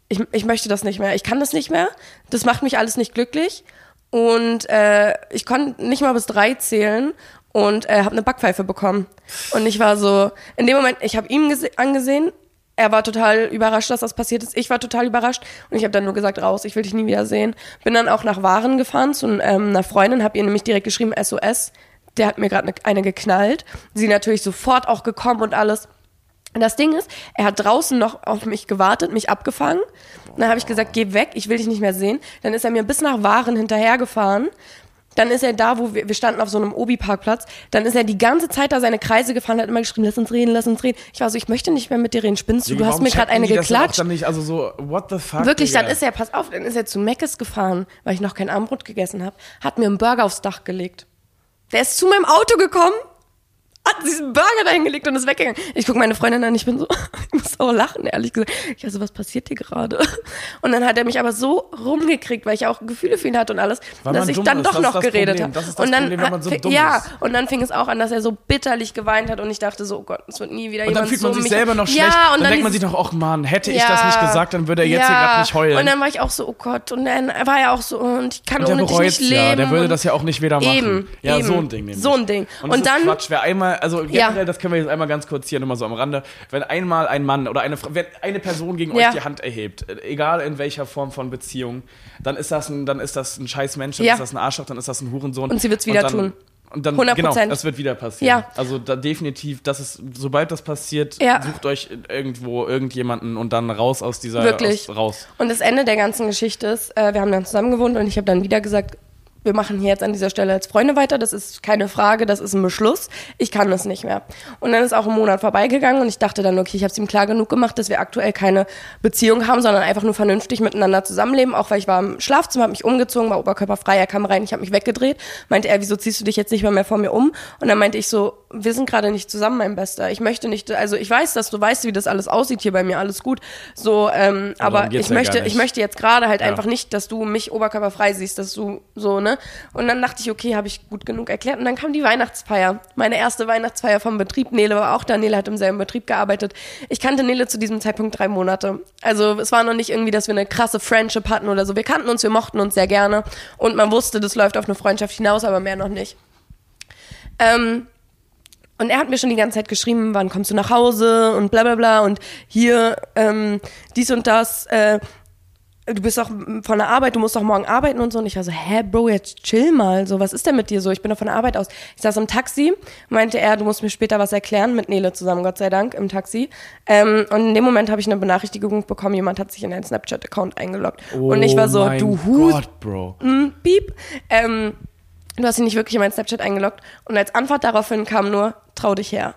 ich, ich möchte das nicht mehr, ich kann das nicht mehr, das macht mich alles nicht glücklich und äh, ich konnte nicht mal bis drei zählen und äh, habe eine Backpfeife bekommen. Und ich war so, in dem Moment, ich habe gese- angesehen, er war total überrascht, dass das passiert ist. Ich war total überrascht und ich habe dann nur gesagt, raus, ich will dich nie wieder sehen. Bin dann auch nach Waren gefahren zu ähm, einer Freundin, habe ihr nämlich direkt geschrieben, SOS. Der hat mir gerade eine, eine geknallt. Sie natürlich sofort auch gekommen und alles. Und das Ding ist, er hat draußen noch auf mich gewartet, mich abgefangen. Dann habe ich gesagt, geh weg, ich will dich nicht mehr sehen. Dann ist er mir bis nach Waren hinterhergefahren. Dann ist er da, wo wir, wir standen auf so einem Obi-Parkplatz. Dann ist er die ganze Zeit da seine Kreise gefahren, hat immer geschrieben, lass uns reden, lass uns reden. Ich war so, ich möchte nicht mehr mit dir reden, spinnst du? Du hast mir gerade eine geklatscht. Dann nicht, also so, what the fuck? Wirklich, Digga? dann ist er, pass auf, dann ist er zu Meckes gefahren, weil ich noch kein Armbrot gegessen habe, hat mir einen Burger aufs Dach gelegt. Der ist zu meinem Auto gekommen, hat diesen Burger dahin gelegt und ist weggegangen. Ich gucke meine Freundin an, ich bin so, ich muss auch lachen, ehrlich gesagt. Ich also, was passiert hier gerade? Und dann hat er mich aber so rumgekriegt, weil ich auch Gefühle für ihn hatte und alles, dass ich dann ist, doch das noch geredet habe. Und dann, Problem, so ja, ist. und dann fing es auch an, dass er so bitterlich geweint hat und ich dachte so, oh Gott, es wird nie wieder Und dann jemand fühlt so man sich selber noch schlecht. Ja, und dann, denkt man sich doch, ach Mann, hätte ich das nicht gesagt, dann würde er jetzt hier ja. gerade nicht heulen. Und dann war ich auch so, oh Gott, und dann war er auch so, und ich kann Und ohne dich nicht ja, leben. der würde und das ja auch nicht wieder machen. Eben, ja, eben. so ein Ding nämlich. So ein Ding. Und, Und dann- Quatsch, wer einmal, also Ja. generell, das können wir jetzt einmal ganz kurz hier nochmal so am Rande, wenn einmal ein Mann oder eine Frau, wenn eine Person gegen Ja. euch die Hand erhebt, äh, egal in welcher Form von Beziehung, dann ist das ein, dann ist das ein scheiß Mensch, dann Ja. ist das ein Arschloch, dann ist das ein Hurensohn. Und sie wird's wieder dann, tun. Und dann, 100%. genau, das wird wieder passieren. Ja. Also da definitiv, das ist, sobald das passiert, Ja. sucht euch irgendwo irgendjemanden und dann raus aus dieser, Wirklich. Aus, raus. Und das Ende der ganzen Geschichte ist, äh, wir haben dann zusammen gewohnt und ich habe dann wieder gesagt, wir machen hier jetzt an dieser Stelle als Freunde weiter. Das ist keine Frage, das ist ein Beschluss. Ich kann das nicht mehr. Und dann ist auch ein Monat vorbeigegangen und ich dachte dann, okay, ich habe es ihm klar genug gemacht, dass wir aktuell keine Beziehung haben, sondern einfach nur vernünftig miteinander zusammenleben. Auch weil ich war im Schlafzimmer, habe mich umgezogen, war oberkörperfrei, er kam rein, ich habe mich weggedreht. Meinte er, wieso ziehst du dich jetzt nicht mal mehr vor mir um? Und dann meinte ich so, wir sind gerade nicht zusammen, mein Bester. Ich möchte nicht, also ich weiß, dass du weißt, wie das alles aussieht hier bei mir, alles gut. So, ähm, aber darum ich ja möchte, ich möchte jetzt gerade halt Ja. einfach nicht, dass du mich oberkörperfrei siehst, dass du so, ne? Und dann dachte ich, okay, habe ich gut genug erklärt. Und dann kam die Weihnachtsfeier. Meine erste Weihnachtsfeier vom Betrieb. Nele war auch da. Nele hat im selben Betrieb gearbeitet. Ich kannte Nele zu diesem Zeitpunkt drei Monate. Also es war noch nicht irgendwie, dass wir eine krasse Friendship hatten oder so. Wir kannten uns, wir mochten uns sehr gerne. Und man wusste, das läuft auf eine Freundschaft hinaus, aber mehr noch nicht. Ähm, und er hat mir schon die ganze Zeit geschrieben, wann kommst du nach Hause und bla bla bla und hier ähm, dies und das. Äh, du bist doch von der Arbeit, du musst doch morgen arbeiten und so. Und ich war so, hä, Bro, jetzt chill mal. So, was ist denn mit dir so? Ich bin doch von der Arbeit aus. Ich saß im Taxi, meinte er, du musst mir später was erklären, mit Nele zusammen, Gott sei Dank, im Taxi. Ähm, und in dem Moment habe ich eine Benachrichtigung bekommen, jemand hat sich in einen Snapchat-Account eingeloggt. und ich war so, Oh mein du Hut, Gott, Bro. mm, piep. Ähm, du hast dich nicht wirklich in meinen Snapchat eingeloggt. Und als Antwort daraufhin kam nur, trau dich her.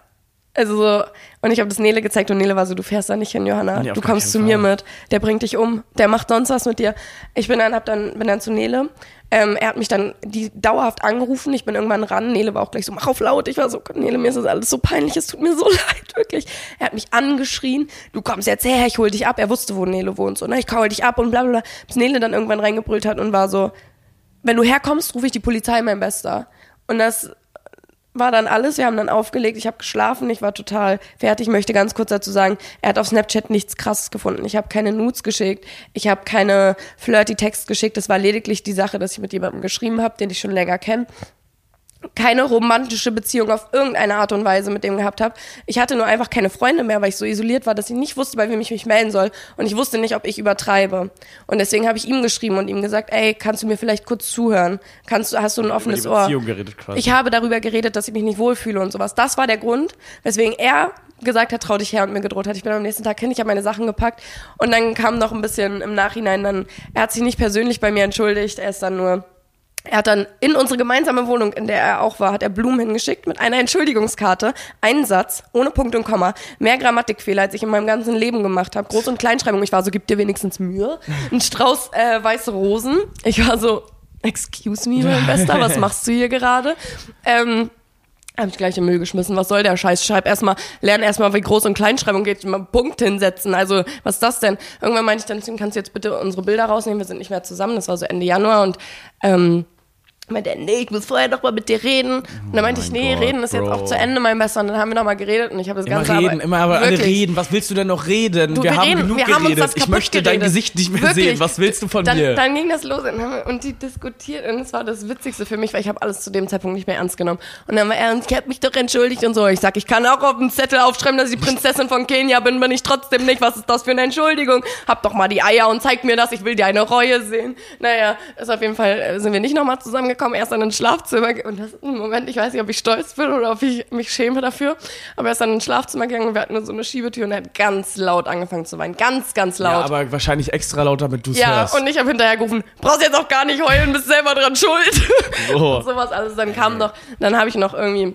Also so, und ich habe das Nele gezeigt und Nele war so, du fährst da nicht hin, Johanna. Nee, du kommst zu mir mit. Der bringt dich um. Der macht sonst was mit dir. Ich bin dann, hab dann, bin dann zu Nele. Ähm, er hat mich dann die dauerhaft angerufen. Ich bin irgendwann ran. Nele war auch gleich so, mach auf laut. Ich war so, Gott, Nele, mir ist das alles so peinlich. Es tut mir so leid, wirklich. Er hat mich angeschrien. Du kommst jetzt her, ich hol dich ab. Er wusste, wo Nele wohnt. So, ne? Ich hol dich ab und bla bla bla. Bis Nele dann irgendwann reingebrüllt hat und war so, wenn du herkommst, rufe ich die Polizei, mein Bester. Und das war dann alles. Wir haben dann aufgelegt. Ich habe geschlafen. Ich war total fertig. Ich möchte ganz kurz dazu sagen, er hat auf Snapchat nichts Krasses gefunden. Ich habe keine Nudes geschickt. Ich habe keine flirty Text geschickt. Das war lediglich die Sache, dass ich mit jemandem geschrieben habe, den ich schon länger kenne keine romantische Beziehung auf irgendeine Art und Weise mit dem gehabt habe. Ich hatte nur einfach keine Freunde mehr, weil ich so isoliert war, dass ich nicht wusste, bei wem ich mich melden soll. Und ich wusste nicht, ob ich übertreibe. Und deswegen habe ich ihm geschrieben und ihm gesagt, ey, kannst du mir vielleicht kurz zuhören? Kannst du, hast du ein offenes Ohr? Geredet. Ich habe darüber geredet, dass ich mich nicht wohlfühle und sowas. Das war der Grund, weswegen er gesagt hat, trau dich her und mir gedroht hat. Ich bin am nächsten Tag hin, ich habe meine Sachen gepackt und dann kam noch ein bisschen im Nachhinein dann, er hat sich nicht persönlich bei mir entschuldigt, er ist dann nur er hat dann in unsere gemeinsame Wohnung, in der er auch war, hat er Blumen hingeschickt mit einer Entschuldigungskarte, einen Satz, ohne Punkt und Komma, mehr Grammatikfehler, als ich in meinem ganzen Leben gemacht habe. Groß- und Kleinschreibung. Ich war so, gib dir wenigstens Mühe. Ein Strauß äh, weiße Rosen. Ich war so, excuse me, mein Bester, was machst du hier gerade? Ähm, habe ich gleich im Müll geschmissen. Was soll der Scheiß? Schreib erstmal, lern erstmal, wie Groß- und Kleinschreibung geht, mal Punkt hinsetzen. Also, was ist das denn? Irgendwann meinte ich dann, zu ihm, kannst du jetzt bitte unsere Bilder rausnehmen? Wir sind nicht mehr zusammen. Das war so Ende Januar und ähm, meinte er, nee, ich muss vorher noch mal mit dir reden. Und dann meinte ich, mein nee, Gott, reden ist jetzt Bro. auch zu Ende, mein Bester. Und dann haben wir noch mal geredet und ich habe das Immer Ganze reden, aber, immer aber alle reden. Was willst du denn noch reden? Du, wir, haben reden, genug wir haben uns geredet. ich möchte dein geredet. Gesicht nicht mehr Wirklich. sehen. Was willst du von dann, mir? Dann ging das los und, haben wir- und die diskutiert und es war das Witzigste für mich, weil ich habe alles zu dem Zeitpunkt nicht mehr ernst genommen. Und dann war er, und ich habe mich doch entschuldigt und so. Ich sag, ich kann auch auf dem Zettel aufschreiben, dass ich die Prinzessin von Kenia bin, bin ich trotzdem nicht. Was ist das für eine Entschuldigung? Hab doch mal die Eier und zeig mir das, ich will deine Reue sehen. Naja, ist auf jeden Fall, äh, sind wir nicht nochmal zusammengekommen, erst dann ins Schlafzimmer und das ist ein Moment, ich weiß nicht, ob ich stolz bin oder ob ich mich schäme dafür, aber er ist dann ins Schlafzimmer gegangen und wir hatten nur so eine Schiebetür und er hat ganz laut angefangen zu weinen. Ganz, ganz laut. ja, aber wahrscheinlich extra laut, damit du es Ja, hörst. und ich habe hinterher gerufen, brauchst jetzt auch gar nicht heulen, bist selber dran schuld. So. Und sowas alles. Dann kam noch, dann habe ich noch irgendwie,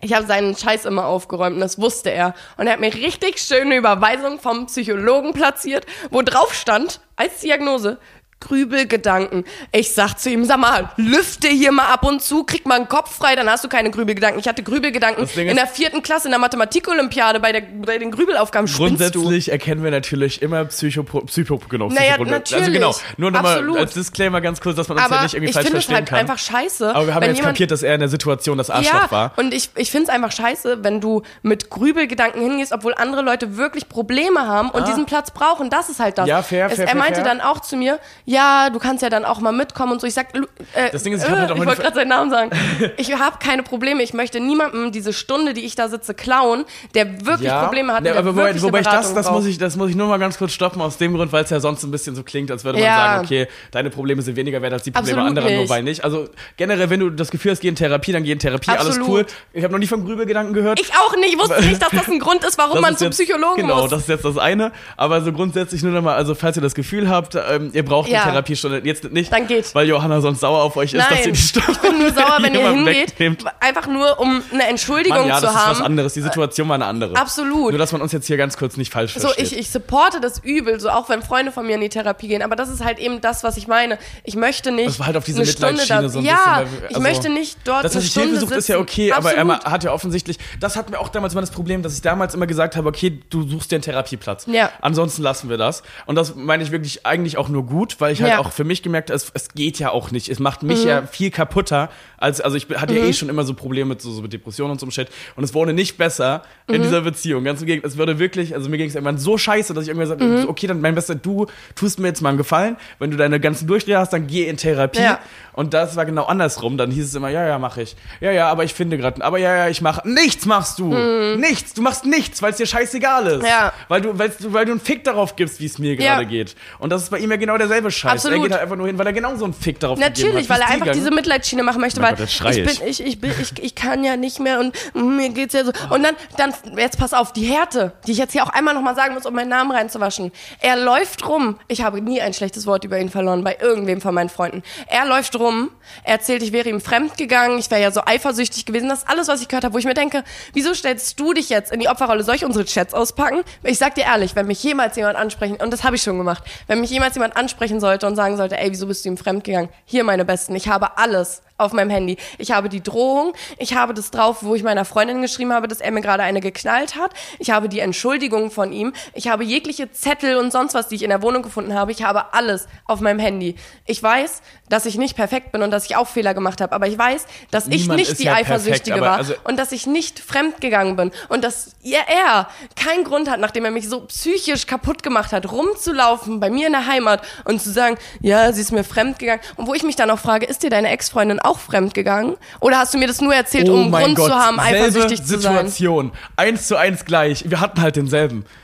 ich habe seinen Scheiß immer aufgeräumt und das wusste er. Und er hat mir richtig schöne Überweisung vom Psychologen platziert, wo drauf stand, als Diagnose, Grübelgedanken. Ich sag zu ihm, sag mal, lüfte hier mal ab und zu, krieg mal einen Kopf frei, dann hast du keine Grübelgedanken. Ich hatte Grübelgedanken in der vierten Klasse in der Mathematik-Olympiade bei, der, bei den Grübelaufgaben. Spinnst du? Grundsätzlich erkennen wir natürlich immer Psycho, Psycho, genau, Naja, Psychoprobleme. Also natürlich. genau, nur nochmal als Disclaimer ganz kurz, dass man uns ja Aber nicht irgendwie ich falsch finde es verstehen halt kann. einfach scheiße. Aber wir haben wenn jetzt kapiert, dass er in der Situation das Arschloch ja, war. und ich, ich finde es einfach scheiße, wenn du mit Grübelgedanken hingehst, obwohl andere Leute wirklich Probleme haben und diesen Platz brauchen. Das ist halt das. Ah. Ja, fair, es, fair, Er fair, meinte fair. dann auch zu mir, ja, du kannst ja dann auch mal mitkommen und so. Ich sag, äh, Das Ding ist, ich halt auch ich wollte gerade seinen Namen sagen. ich habe keine Probleme. Ich möchte niemandem diese Stunde, die ich da sitze, klauen, der wirklich Probleme hat. Ja, aber wobei, wobei ich das, das braucht. muss ich, das muss ich nur mal ganz kurz stoppen aus dem Grund, weil es ja sonst ein bisschen so klingt, als würde man Ja. sagen, okay, deine Probleme sind weniger wert als die Probleme Absolut anderer, nicht. weil nicht. Also generell, wenn du das Gefühl hast, geh in Therapie, dann geh in Therapie, alles Absolut. cool. Ich habe noch nie von Grübelgedanken gehört. Ich auch nicht. Ich wusste nicht, dass das ein Grund ist, warum Das man ist zum jetzt- Psychologen Genau, muss. das ist jetzt das eine. Aber so grundsätzlich nur nochmal, also falls ihr das Gefühl habt, ähm, ihr braucht Ja. Eine Therapiestunde, jetzt nicht, Dann geht. weil Johanna sonst sauer auf euch ist, dass ihr Nein, die Stunde ich bin nur sauer, wenn ihr hingeht, wegnehmt. einfach nur um eine Entschuldigung Mann, ja, zu das ist haben. was anderes. Die Situation war eine andere. Absolut. Nur, dass man uns jetzt hier ganz kurz nicht falsch So, versteht. ich, ich supporte das übel, so auch wenn Freunde von mir in die Therapie gehen. Aber das ist halt eben das, was ich meine. Ich möchte nicht Das war halt auf diese eine Stunde da. so ein ja, bisschen, wir- ich also- möchte nicht dort Das, was ich Hilfe sucht, ist ja okay, aber er Absolut. hat ja offensichtlich, das hat mir auch damals immer das Problem, dass ich damals immer gesagt habe, okay, du suchst dir einen Therapieplatz. Ja. Ansonsten lassen wir das. Und das meine ich wirklich eigentlich auch nur gut, weil ich halt Ja. auch für mich gemerkt habe, es, es geht ja auch nicht. Es macht mich Mhm. ja viel kaputter, als, also ich hatte ja eh schon immer so Probleme mit so, so mit Depressionen und so Shit. Und es wurde nicht besser Mhm. in dieser Beziehung. Ganz im Gegenteil, es würde wirklich, also mir ging es irgendwann so scheiße, dass ich irgendwann Mhm. sagte, so, okay, dann mein Bester, du tust mir jetzt mal einen Gefallen. Wenn du deine ganzen Durchdreher hast, dann geh in Therapie. Ja. Und das war genau andersrum. Dann hieß es immer, ja, ja, mach ich. Ja, ja, aber ich finde gerade, aber ja, ja, ich mache. Nichts machst du. Nichts. Du machst nichts, weil es dir scheißegal ist. Mhm. Ja. Weil du, weil du, weil du einen Fick darauf gibst, wie es mir gerade geht. Und das ist bei ihm ja genau derselbe Scheiß. Absolut. Er geht halt einfach nur hin, weil er genauso einen Fick darauf Natürlich, weil er einfach gegangen? diese Mitleidsschiene machen möchte, weil Gott, ich. bin, ich, ich bin, ich, ich kann ja nicht mehr und mm, mir geht's ja so. Und dann, dann, jetzt pass auf, die Härte, die ich jetzt hier auch einmal nochmal sagen muss, um meinen Namen reinzuwaschen. Er läuft rum. Ich habe nie ein schlechtes Wort über ihn verloren, bei irgendwem von meinen Freunden. Er läuft rum, er erzählt, ich wäre ihm fremd gegangen, ich wäre ja so eifersüchtig gewesen. Das ist alles, was ich gehört habe, wo ich mir denke, wieso stellst du dich jetzt in die Opferrolle? Soll ich unsere Chats auspacken? Ich sag dir ehrlich, wenn mich jemals jemand ansprechen, und das habe ich schon gemacht, wenn mich jemals jemand ansprechen sollte und sagen sollte, ey, wieso bist du ihm fremd gegangen? Hier, meine Besten, ich habe alles, auf meinem Handy. Ich habe die Drohung, ich habe das drauf, wo ich meiner Freundin geschrieben habe, dass er mir gerade eine geknallt hat. Ich habe die Entschuldigung von ihm. Ich habe jegliche Zettel und sonst was, die ich in der Wohnung gefunden habe. Ich habe alles auf meinem Handy. Ich weiß, dass ich nicht perfekt bin und dass ich auch Fehler gemacht habe, aber ich weiß, dass ich Niemand nicht ist die ja perfekt, Eifersüchtige aber war also- und dass ich nicht fremd gegangen bin und dass er, er keinen Grund hat, nachdem er mich so psychisch kaputt gemacht hat, rumzulaufen bei mir in der Heimat und zu sagen, ja, sie ist mir fremd gegangen. Und wo ich mich dann auch frage, ist dir deine Ex-Freundin auch fremd gegangen? Oder hast du mir das nur erzählt, um einen Grund zu haben, Oh eifersüchtig zu sein? Situation. Eins zu eins gleich. Wir hatten halt denselben.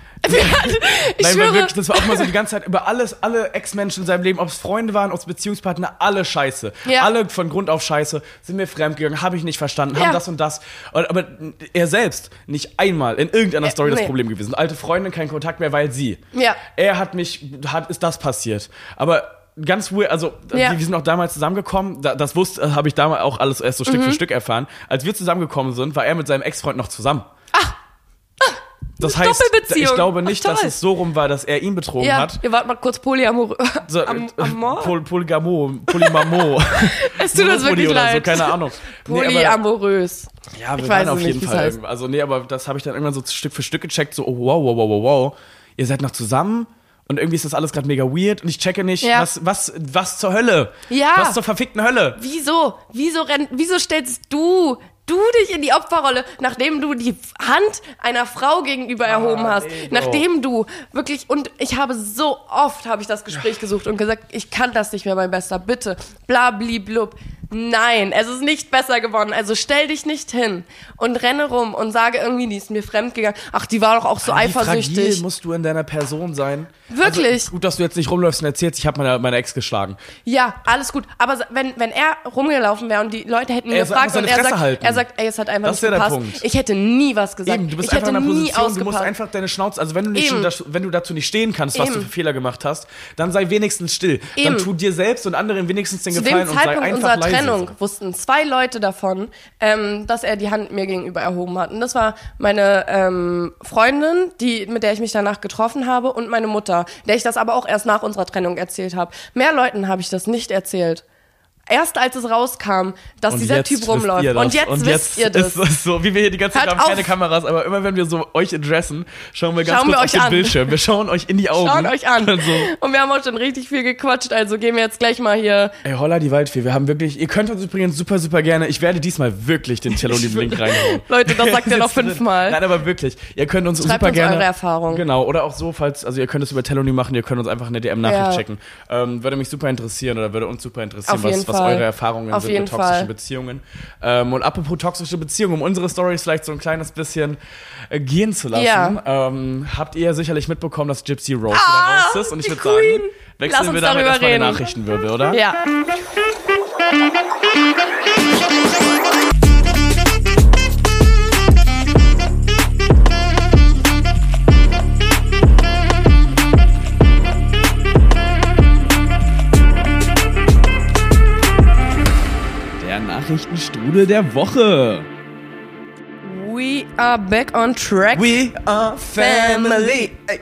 Ich Nein, schwöre, wirklich, das war auch mal so die ganze Zeit über alles, alle Ex-Menschen in seinem Leben, ob es Freunde waren, ob es Beziehungspartner, alle scheiße. Ja. Alle von Grund auf scheiße, sind mir fremdgegangen, habe ich nicht verstanden, haben Ja. das und das. Aber er selbst nicht einmal in irgendeiner Äh, Story das nee. Problem gewesen. Alte Freundin, kein Kontakt mehr, weil sie. Ja. Er hat mich, hat, ist das passiert. Aber ganz weird, also Ja. wir, sind auch damals zusammengekommen, da, das wusste, habe ich damals auch alles erst so Stück Mhm. für Stück erfahren. Als wir zusammengekommen sind, war er mit seinem Ex-Freund noch zusammen. Das heißt, Doppelbeziehung. ich glaube nicht, Ach, dass es so rum war, dass er ihn betrogen ja, hat. ihr wart mal kurz polyamor. So, am, äh, amor? Pol Polygamo, Polymamo. es tut uns wirklich leid. so, keine Ahnung. Nee, aber, Polyamorös. ja, wir Ich waren weiß auf jeden nicht, Fall. heißt. Also, nee, aber das habe ich dann irgendwann so Stück für Stück gecheckt, so, oh, wow, wow, wow, wow, wow. Ihr seid noch zusammen und irgendwie ist das alles gerade mega weird und ich checke nicht, Ja. was, was, was zur Hölle? Ja. Was zur verfickten Hölle? Wieso? Wieso renn, wieso stellst du, du dich in die Opferrolle, nachdem du die Hand einer Frau gegenüber erhoben hast, Ah, Bro. nachdem du wirklich und ich habe so oft habe ich das Gespräch gesucht und gesagt, ich kann das nicht mehr, mein Bester, bitte, bla bli blub. Nein, es ist nicht besser geworden. Also stell dich nicht hin und renne rum und sage irgendwie, die ist mir fremd gegangen. Ach, die war doch auch so Wie fragil eifersüchtig. musst du in deiner Person sein? Wirklich? Also, gut, dass du jetzt nicht rumläufst und erzählst, ich habe meine, meine Ex geschlagen. Ja, alles gut. Aber wenn, wenn er rumgelaufen wäre und die Leute hätten ihn Er gefragt und er Fresse sagt, halten. er sagt, ey, es hat einfach Das nicht gepasst. Punkt. Ich hätte nie was gesagt. Eben, du bist ich einfach in hätte einer nie Position, du musst einfach deine Schnauze, also wenn du, nicht wenn du dazu nicht stehen kannst, was du Eben. für Fehler gemacht hast, dann sei wenigstens still. Dann Eben. tu dir selbst und anderen wenigstens den Zu Gefallen und sei einfach leise. Trennung wussten zwei Leute davon, ähm, dass er die Hand mir gegenüber erhoben hat. Und das war meine ähm, Freundin, die, mit der ich mich danach getroffen habe, und meine Mutter, der ich das aber auch erst nach unserer Trennung erzählt habe. Mehr Leuten habe ich das nicht erzählt. Erst als es rauskam, dass Und dieser jetzt Typ rumläuft. ihr das. Und jetzt wisst ihr das. Ist das so, wie wir hier die ganze Zeit Hört haben, keine. Kameras, aber immer wenn wir so euch adressen, schauen wir ganz Schauen kurz wir auf euch den an. Bildschirm. Wir schauen euch in die Augen. Schaut euch an. Also, Und wir haben auch schon richtig viel gequatscht, also gehen wir jetzt gleich mal hier. ey, holla die Waldfee, wir haben wirklich, ihr könnt uns übrigens super, super gerne, ich werde diesmal wirklich den Telonym-Link reinhauen. Leute, das sagt ihr noch fünfmal. Nein, aber wirklich. Ihr könnt uns Schreibt super uns gerne. eure Erfahrungen. Genau. Oder auch so, falls, also ihr könnt es über Telonym machen, ihr könnt uns einfach eine DM-Nachricht Ja. checken. Ähm, würde mich super interessieren oder würde uns super interessieren, was, was Fall. eure Erfahrungen Auf sind mit toxischen Fall. Beziehungen. Ähm, und apropos toxische Beziehungen, um unsere Stories vielleicht so ein kleines bisschen äh, gehen zu lassen, Ja. ähm, habt ihr sicherlich mitbekommen, dass Gypsy Rose Ah, wieder raus ist. Und ich die würde sagen, wechseln wir damit erstmal den reden. Nachrichtenwirbel, oder? Ja. Nachrichtenstrudel der Woche. We are back on track. We are family. Ey.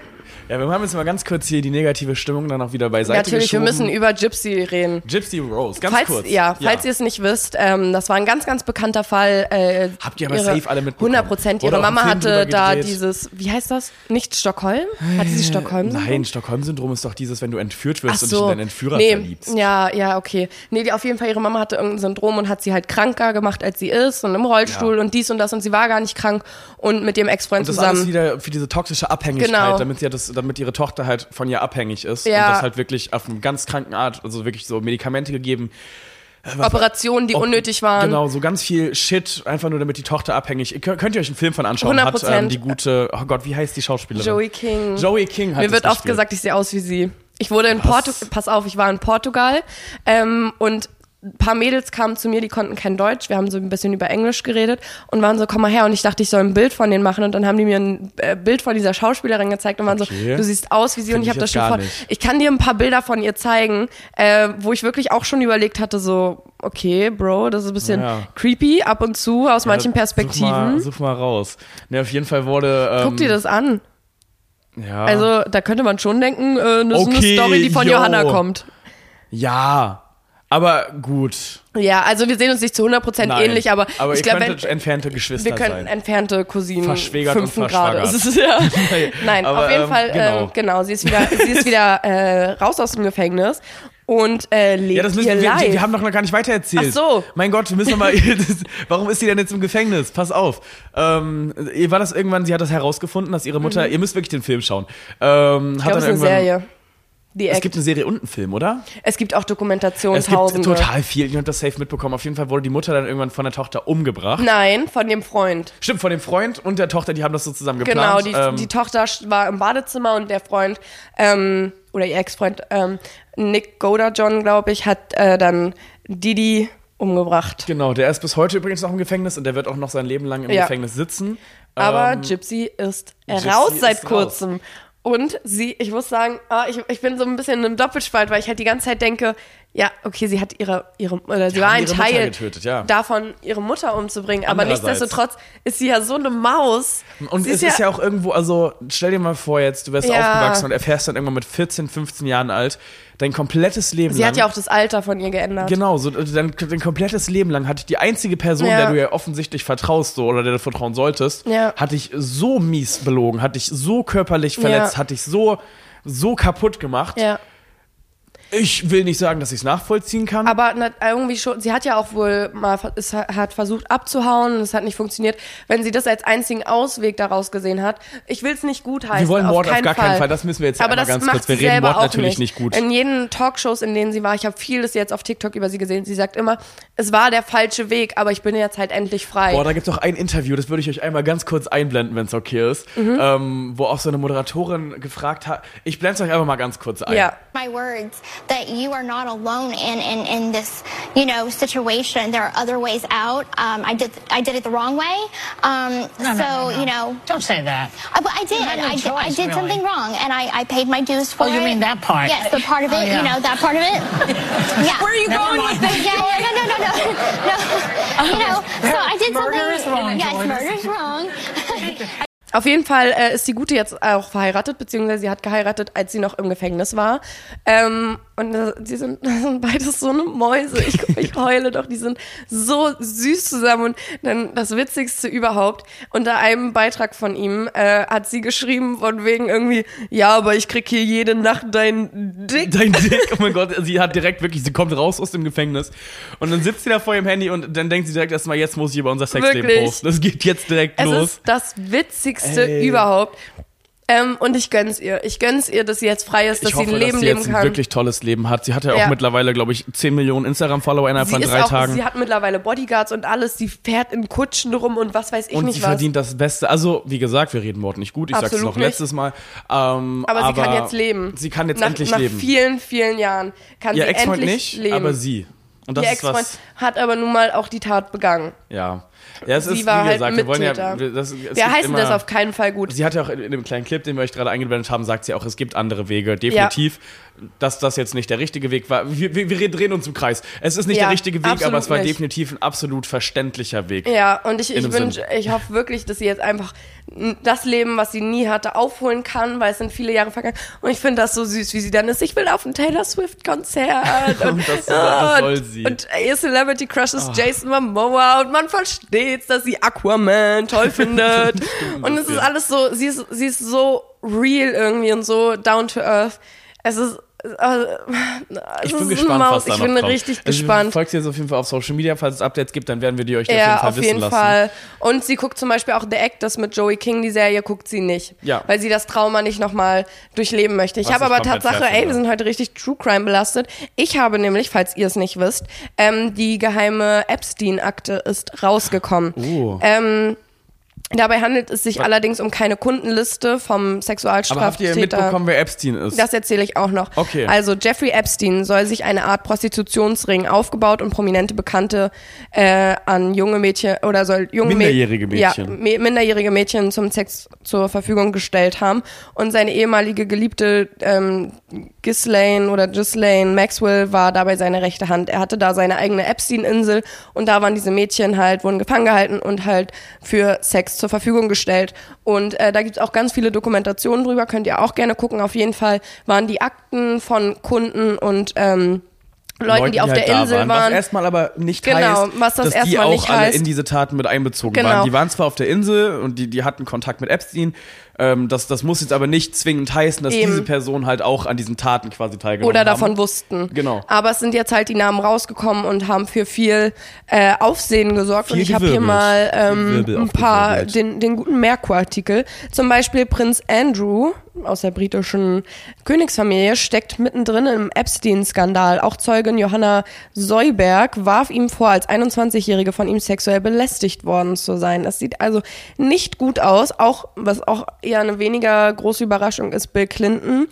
Ja, wir haben jetzt mal ganz kurz hier die negative Stimmung dann auch wieder beiseite Natürlich, wir geschoben. müssen über Gypsy reden. Gypsy Rose, ganz falls, kurz. Ja, falls ihr es nicht wisst, ähm, das war ein ganz, ganz bekannter Fall. Äh, Habt ihr aber safe alle mitbekommen. 100 Prozent. Ihre Mama hatte da dieses, wie heißt das? Nicht Stockholm? Hat sie Stockholm? Nein, Stockholm-Syndrom ist doch dieses, wenn du entführt wirst Ach und dich so. in deinen Entführer nee, verliebst. Ja, ja, okay. Nee, die auf jeden Fall, ihre Mama hatte irgendein Syndrom und hat sie halt kranker gemacht, als sie ist und im Rollstuhl Ja. und dies und das und sie war gar nicht krank und mit ihrem Ex-Freund Und das alles zusammen. wieder für diese toxische Abhängigkeit, Genau. damit, sie das, damit ihre Tochter halt von ihr abhängig ist. Ja. Und das halt wirklich auf eine ganz kranken Art, also wirklich so Medikamente gegeben. Operationen, die Ob- unnötig waren. Genau, so ganz viel Shit, einfach nur damit die Tochter abhängig. Ihr könnt, könnt ihr euch einen Film von anschauen? Hat 100%. ähm, die gute, oh Gott, wie heißt die Schauspielerin? Joey King. Joey King hat Mir wird oft gespielt. gesagt, ich sehe aus wie sie. Ich wurde in Portugal, pass auf, ich war in Portugal ähm, und ein paar Mädels kamen zu mir, die konnten kein Deutsch. Wir haben so ein bisschen über Englisch geredet und waren so, komm mal her. Und ich dachte, ich soll ein Bild von denen machen. Und dann haben die mir ein äh, Bild von dieser Schauspielerin gezeigt und waren Okay. so, du siehst aus wie sie. und Find ich ich habe das schon vor. nicht. Ich kann dir ein paar Bilder von ihr zeigen, äh, wo ich wirklich auch schon überlegt hatte, so, okay, Bro, das ist ein bisschen Ja. creepy ab und zu aus manchen Ja, Such mal, Perspektiven. such mal raus. Ne, auf jeden Fall wurde. Ähm, Guck dir das an. Ja. Also, da könnte man schon denken, äh, das ist Okay, eine Story, die von yo. Johanna kommt. Ja. Aber gut. Ja, also wir sehen uns nicht zu 100% Nein. ähnlich, aber, aber ich glaube, entfernte Geschwister wir können sein. entfernte Cousinen Verschwägert und fünften Grades. verschwagert. Ja. Nein, Aber, auf jeden ähm, Fall, genau. genau, genau sie ist wieder, sie ist wieder äh, raus aus dem Gefängnis und äh, lebt Ja, das müssen ihr wir, live. wir, haben doch noch gar nicht weitererzählt. Ach so. Mein Gott, wir müssen noch mal, das, warum ist sie denn jetzt im Gefängnis? Pass auf. Ähm, war das irgendwann, sie hat das herausgefunden, dass ihre Mutter, ihr müsst wirklich den Film schauen. Ähm, Mhm. ich hat glaube, es dann ist eine irgendwann, Serie. Die Es Act. gibt eine Serie und einen Film, oder? es gibt auch Es gibt total viel. Ihr habt das safe mitbekommen. Auf jeden Fall wurde die Mutter dann irgendwann von der Tochter umgebracht. Nein, von dem Freund. Stimmt, von dem Freund und der Tochter, die haben das so zusammen Genau, geplant. die, ähm, die Tochter war im Badezimmer und der Freund, ähm, oder ihr Ex-Freund, ähm, Nick Goder John, glaube ich, hat äh, dann Didi umgebracht. Genau, der ist bis heute übrigens noch im Gefängnis und der wird auch noch sein Leben lang im Ja. Gefängnis sitzen. Aber Ähm, Gypsy ist Gypsy raus ist seit raus. Und sie, ich muss sagen, ah, ich, ich bin so ein bisschen in einem Doppelspalt, weil ich halt die ganze Zeit denke, ja, okay, sie hat ihre, ihre oder sie Die war ein Teil getötet, ja. davon, ihre Mutter umzubringen. Aber nichtsdestotrotz ist sie ja so eine Maus. Und sie es ist ja auch irgendwo, also stell dir mal vor jetzt, du wärst Ja. aufgewachsen und erfährst dann irgendwann mit 14, 15 Jahren alt, dein komplettes Leben sie lang. hat ja auch das Alter von ihr geändert. Genau, so dein, dein komplettes Leben lang hat die einzige Person, Ja. der du ja offensichtlich vertraust so, oder der du vertrauen solltest, Ja. hat dich so mies belogen, hat dich so körperlich verletzt, Ja. hat dich so, so kaputt gemacht. Ja. Ich will nicht sagen, dass ich es nachvollziehen kann. Aber irgendwie schon, sie hat ja auch wohl mal, es hat versucht abzuhauen und es hat nicht funktioniert. Wenn sie das als einzigen Ausweg daraus gesehen hat, ich will es nicht gut heißen. wir wollen Mord auf keinen gar keinen Fall, das müssen wir jetzt Aber einmal das ganz macht kurz. Wir reden selber Mord auch natürlich nicht gut. In jeden Talkshows, in denen sie war, ich habe vieles jetzt auf TikTok über sie gesehen, sie sagt immer, es war der falsche Weg, aber ich bin jetzt halt endlich frei. Boah, da gibt's auch ein Interview, das würde ich euch einmal ganz kurz einblenden, wenn es okay ist, Mhm. ähm, wo auch so eine Moderatorin gefragt hat. Ich blende es euch einfach mal ganz kurz ein. ja. My words that you are not alone in, in, in this you know situation there are other ways out um, I did I did it the wrong way um, No, no, so no, no. you know Don't say that. I, but I did had no I, did- I did really. something wrong and I, I paid my dues for it. Oh, you it mean that part? yes the part of it Oh, yeah. you know that part of it yeah Where are you going with this? yeah, yeah, no, no, no, no, no. You know, so I did Murder something. is wrong, Yes, Joyce. murder is wrong. Auf jeden Fall äh, ist die Gute jetzt auch verheiratet, beziehungsweise sie hat geheiratet, als sie noch im Gefängnis war. Ähm, und äh, die sind, das sind beides so eine Mäuse. Ich, ich heule doch, die sind so süß zusammen. Und dann das Witzigste überhaupt, unter einem Beitrag von ihm äh, hat sie geschrieben von wegen irgendwie, ja, aber ich krieg hier jede Nacht dein Dick. Dein Dick, oh mein Gott, sie hat direkt wirklich, sie kommt raus aus dem Gefängnis und dann sitzt sie da vor ihrem Handy und dann denkt sie direkt erstmal, jetzt muss ich über unser Sexleben Wirklich? posten. Das geht jetzt direkt Es los. ist das Witzigste Ey. überhaupt. Ähm, und ich gönn's ihr. Ich gönn's ihr, dass sie jetzt frei ist, dass hoffe, sie ein Leben dass sie leben jetzt ein kann. wirklich tolles Leben hat. Sie hat ja auch Ja. mittlerweile, glaube ich, 10 Millionen Instagram-Follower innerhalb von ist drei auch, Tagen. Sie hat mittlerweile Bodyguards und alles. Sie fährt in Kutschen rum und was weiß ich und nicht sie was. verdient das Beste. Also, wie gesagt, wir reden Wort nicht gut. Ich sag's Absolut noch nicht. letztes Mal. Ähm, aber, sie kann jetzt leben. Sie kann jetzt nach, endlich nach leben. vielen, vielen Jahren kann Ihr sie Ex-Freund endlich nicht, leben. aber sie. Und das Ihr Ex-Freund hat aber nun mal auch die Tat begangen. Ja. Ja, es Sie ist, war wie halt gesagt, wir wollen ja. Das, Wir heißen immer, das auf keinen Fall gut. Sie hat ja auch in dem kleinen Clip, den wir euch gerade eingeblendet haben, sagt sie auch, es gibt andere Wege. Definitiv, dass das jetzt nicht der richtige Weg war. Wir, wir, wir drehen uns im Kreis. Es ist nicht Ja, der richtige Weg, aber es war nicht. definitiv ein absolut verständlicher Weg. Ja, und ich, ich Sinn. ich hoffe wirklich, dass sie jetzt einfach das Leben, was sie nie hatte, aufholen kann, weil es sind viele Jahre vergangen. Und ich finde das so süß, wie sie dann ist. Ich will auf ein Taylor Swift-Konzert. und, Das- das soll sie. Und ihr Celebrity Crush ist Jason Momoa und man versteht, dass sie Aquaman toll findet. und es ist alles so, sie ist, sie ist so real irgendwie und so down to earth. Es ist, es Ich bin gespannt, Maus. was da Ich noch bin kommt. richtig Also, gespannt. Folgt ihr jetzt auf jeden Fall auf Social Media, falls es Updates gibt, dann werden wir die euch auf jeden Ja, Fall auf wissen jeden lassen. Fall. Und sie guckt zum Beispiel auch The Act, das mit Joey King, die Serie, guckt sie nicht. Ja. Weil sie das Trauma nicht nochmal durchleben möchte. Ich habe ich aber Tatsache, ey, wir sind heute richtig True Crime belastet. Ich habe nämlich, falls ihr es nicht wisst, ähm, die geheime Epstein-Akte ist rausgekommen. Oh. Ähm, dabei handelt es sich allerdings um keine Kundenliste vom aber habt ihr Sexualstraftäter. mitbekommen, wer Epstein ist? Das erzähle ich auch noch. Okay. Also Jeffrey Epstein soll sich eine Art Prostitutionsring aufgebaut und prominente Bekannte äh, an junge Mädchen oder soll junge Minderjährige Mädchen. Ja, minderjährige Mädchen zum Sex zur Verfügung gestellt haben. Und seine ehemalige Geliebte ähm, Ghislaine oder Ghislaine Maxwell war dabei seine rechte Hand. Er hatte da seine eigene Epstein-Insel und da waren diese Mädchen halt, wurden gefangen gehalten und halt für Sex zur Verfügung gestellt. Und äh, da gibt's auch ganz viele Dokumentationen drüber, könnt ihr auch gerne gucken. Auf jeden Fall waren die Akten von Kunden und ähm, Leuten, die auf halt der Insel waren. waren. Was erstmal aber nicht Genau, heißt, was das dass die erstmal auch nicht alle heißt. in diese Taten mit einbezogen Genau. waren. Die waren zwar auf der Insel und die, die hatten Kontakt mit Epstein. Ähm, das, das muss jetzt aber nicht zwingend heißen, dass Eben. diese Personen halt auch an diesen Taten quasi teilgenommen oder haben. davon wussten. Genau. Aber es sind jetzt halt die Namen rausgekommen und haben für viel äh, Aufsehen gesorgt. Viel und ich habe hier mal ähm, ein paar, den, den guten Merkur-Artikel. Zum Beispiel Prinz Andrew aus der britischen Königsfamilie steckt mittendrin im Epstein-Skandal. Auch Zeugin Johanna Seuberg warf ihm vor, als 21-Jährige von ihm sexuell belästigt worden zu sein. Das sieht also nicht gut aus. Auch, was auch eher eine weniger große Überraschung ist, Bill Clinton.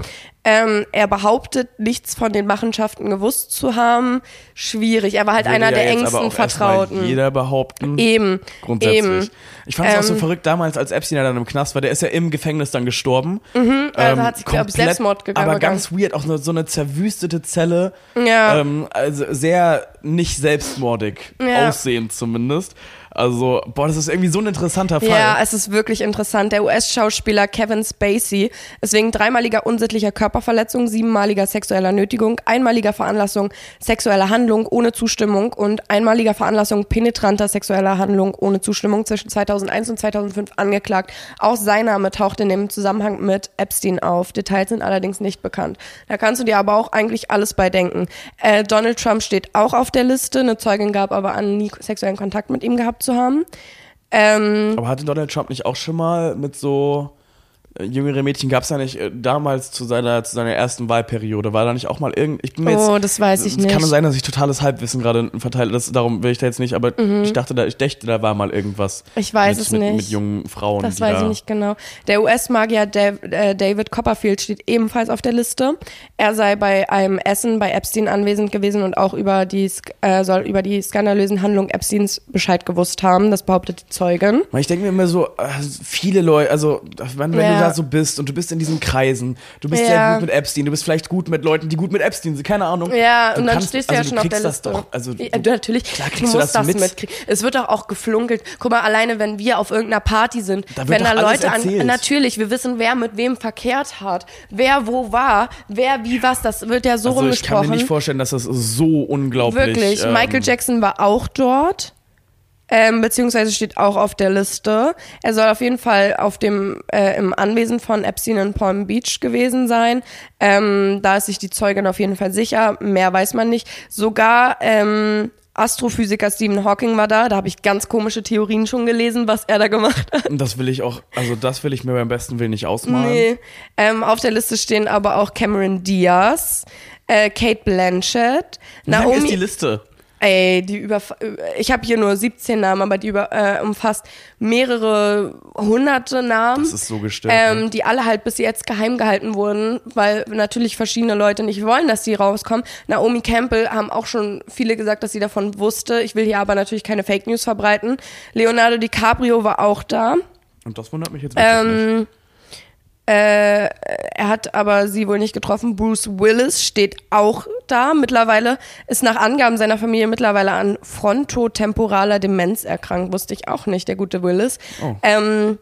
Ähm, er behauptet, nichts von den Machenschaften gewusst zu haben. Schwierig. Er war halt Würde einer ja der engsten Vertrauten. Jeder behaupten. Eben. Grundsätzlich. Eben. Ich fand es auch so Ähm, verrückt damals, als Epstein dann im Knast war. Der ist ja im Gefängnis dann gestorben. also hat sich, glaub ich, komplett, Selbstmord gegangen. Aber ganz weird, auch so, so eine zerwüstete Zelle. Ja. Ähm, also sehr nicht selbstmordig Ja. aussehend zumindest. Also, boah, das ist irgendwie so ein interessanter Fall. Ja, es ist wirklich interessant. Der US-Schauspieler Kevin Spacey ist wegen dreimaliger unsittlicher Körperverletzung, siebenmaliger sexueller Nötigung, einmaliger Veranlassung sexueller Handlung ohne Zustimmung und einmaliger Veranlassung penetranter sexueller Handlung ohne Zustimmung zwischen 2001 und 2005 angeklagt. Auch sein Name taucht in dem Zusammenhang mit Epstein auf. Details sind allerdings nicht bekannt. Da kannst du dir aber auch eigentlich alles bei denken. Äh, Donald Trump steht auch auf der Liste. Eine Zeugin gab aber an, nie sexuellen Kontakt mit ihm gehabt zu haben. Ähm, Aber hatte Donald Trump nicht auch schon mal mit so jüngere Mädchen gab es ja nicht äh, damals zu seiner zu seiner ersten Wahlperiode war da nicht auch mal irgend ich bin mir jetzt Oh, das weiß ich es kann nicht. sein dass ich totales Halbwissen gerade verteile das darum will ich da jetzt nicht aber ich dachte da ich dachte da war mal irgendwas Mhm. Ich weiß mit, es mit, nicht. mit jungen Frauen Das weiß da, ich nicht genau. Der US-Magier äh, David Copperfield steht ebenfalls auf der Liste. Er sei bei einem Essen bei Epstein anwesend gewesen und auch über die, äh, soll über die skandalösen Handlungen Epsteins Bescheid gewusst haben. Das behauptet die Zeugin. Ich denke mir immer so, äh, viele Leute, also wenn, wenn Ja. du da so bist und du bist in diesen Kreisen, du bist Ja. sehr gut mit Epstein, du bist vielleicht gut mit Leuten, die gut mit Epstein sind, keine Ahnung. Ja, du und dann kannst- stehst du also ja schon auf der Liste. Das doch, also ja, du, natürlich, klar du kriegst du musst das das mit. mitkriegen. Es wird doch auch geflunkelt. Guck mal, alleine wenn wir auf irgendeiner Party sind, Da wenn da Leute erzählt. an, natürlich, wir wissen, wer mit wem verkehrt hat, wer wo war, wer wie was, das wird ja so also ich rumgesprochen. kann mir nicht vorstellen, dass das so unglaublich Wirklich. ähm, Michael Jackson war auch dort. Ähm, beziehungsweise steht auch auf der Liste. Er soll auf jeden Fall auf dem äh, im Anwesen von Epstein in Palm Beach gewesen sein. Ähm, da ist sich die Zeugin auf jeden Fall sicher. Mehr weiß man nicht. Sogar ähm, Astrophysiker Stephen Hawking war da. Da habe ich ganz komische Theorien schon gelesen, was er da gemacht hat. Das will ich auch, also das will ich mir beim besten Willen nicht ausmalen. Nee. Ähm, auf der Liste stehen aber auch Cameron Diaz, äh, Kate Blanchett, Wie lang Naomi. ist die Liste? Ey, die über ich habe hier nur 17 Namen, aber die über äh, umfasst mehrere hunderte Namen. Das ist so gestört. ähm, ne? die alle halt bis jetzt geheim gehalten wurden, weil natürlich verschiedene Leute nicht wollen, dass die rauskommen. Naomi Campbell haben auch schon viele gesagt, dass sie davon wusste. Ich will hier aber natürlich keine Fake News verbreiten. Leonardo DiCaprio war auch da. Und das wundert mich jetzt wirklich nicht. Äh, er hat aber sie wohl nicht getroffen. Bruce Willis steht auch da. Mittlerweile ist nach Angaben seiner Familie mittlerweile an frontotemporaler Demenz erkrankt. Wusste ich auch nicht, der gute Willis. Oh. Ähm,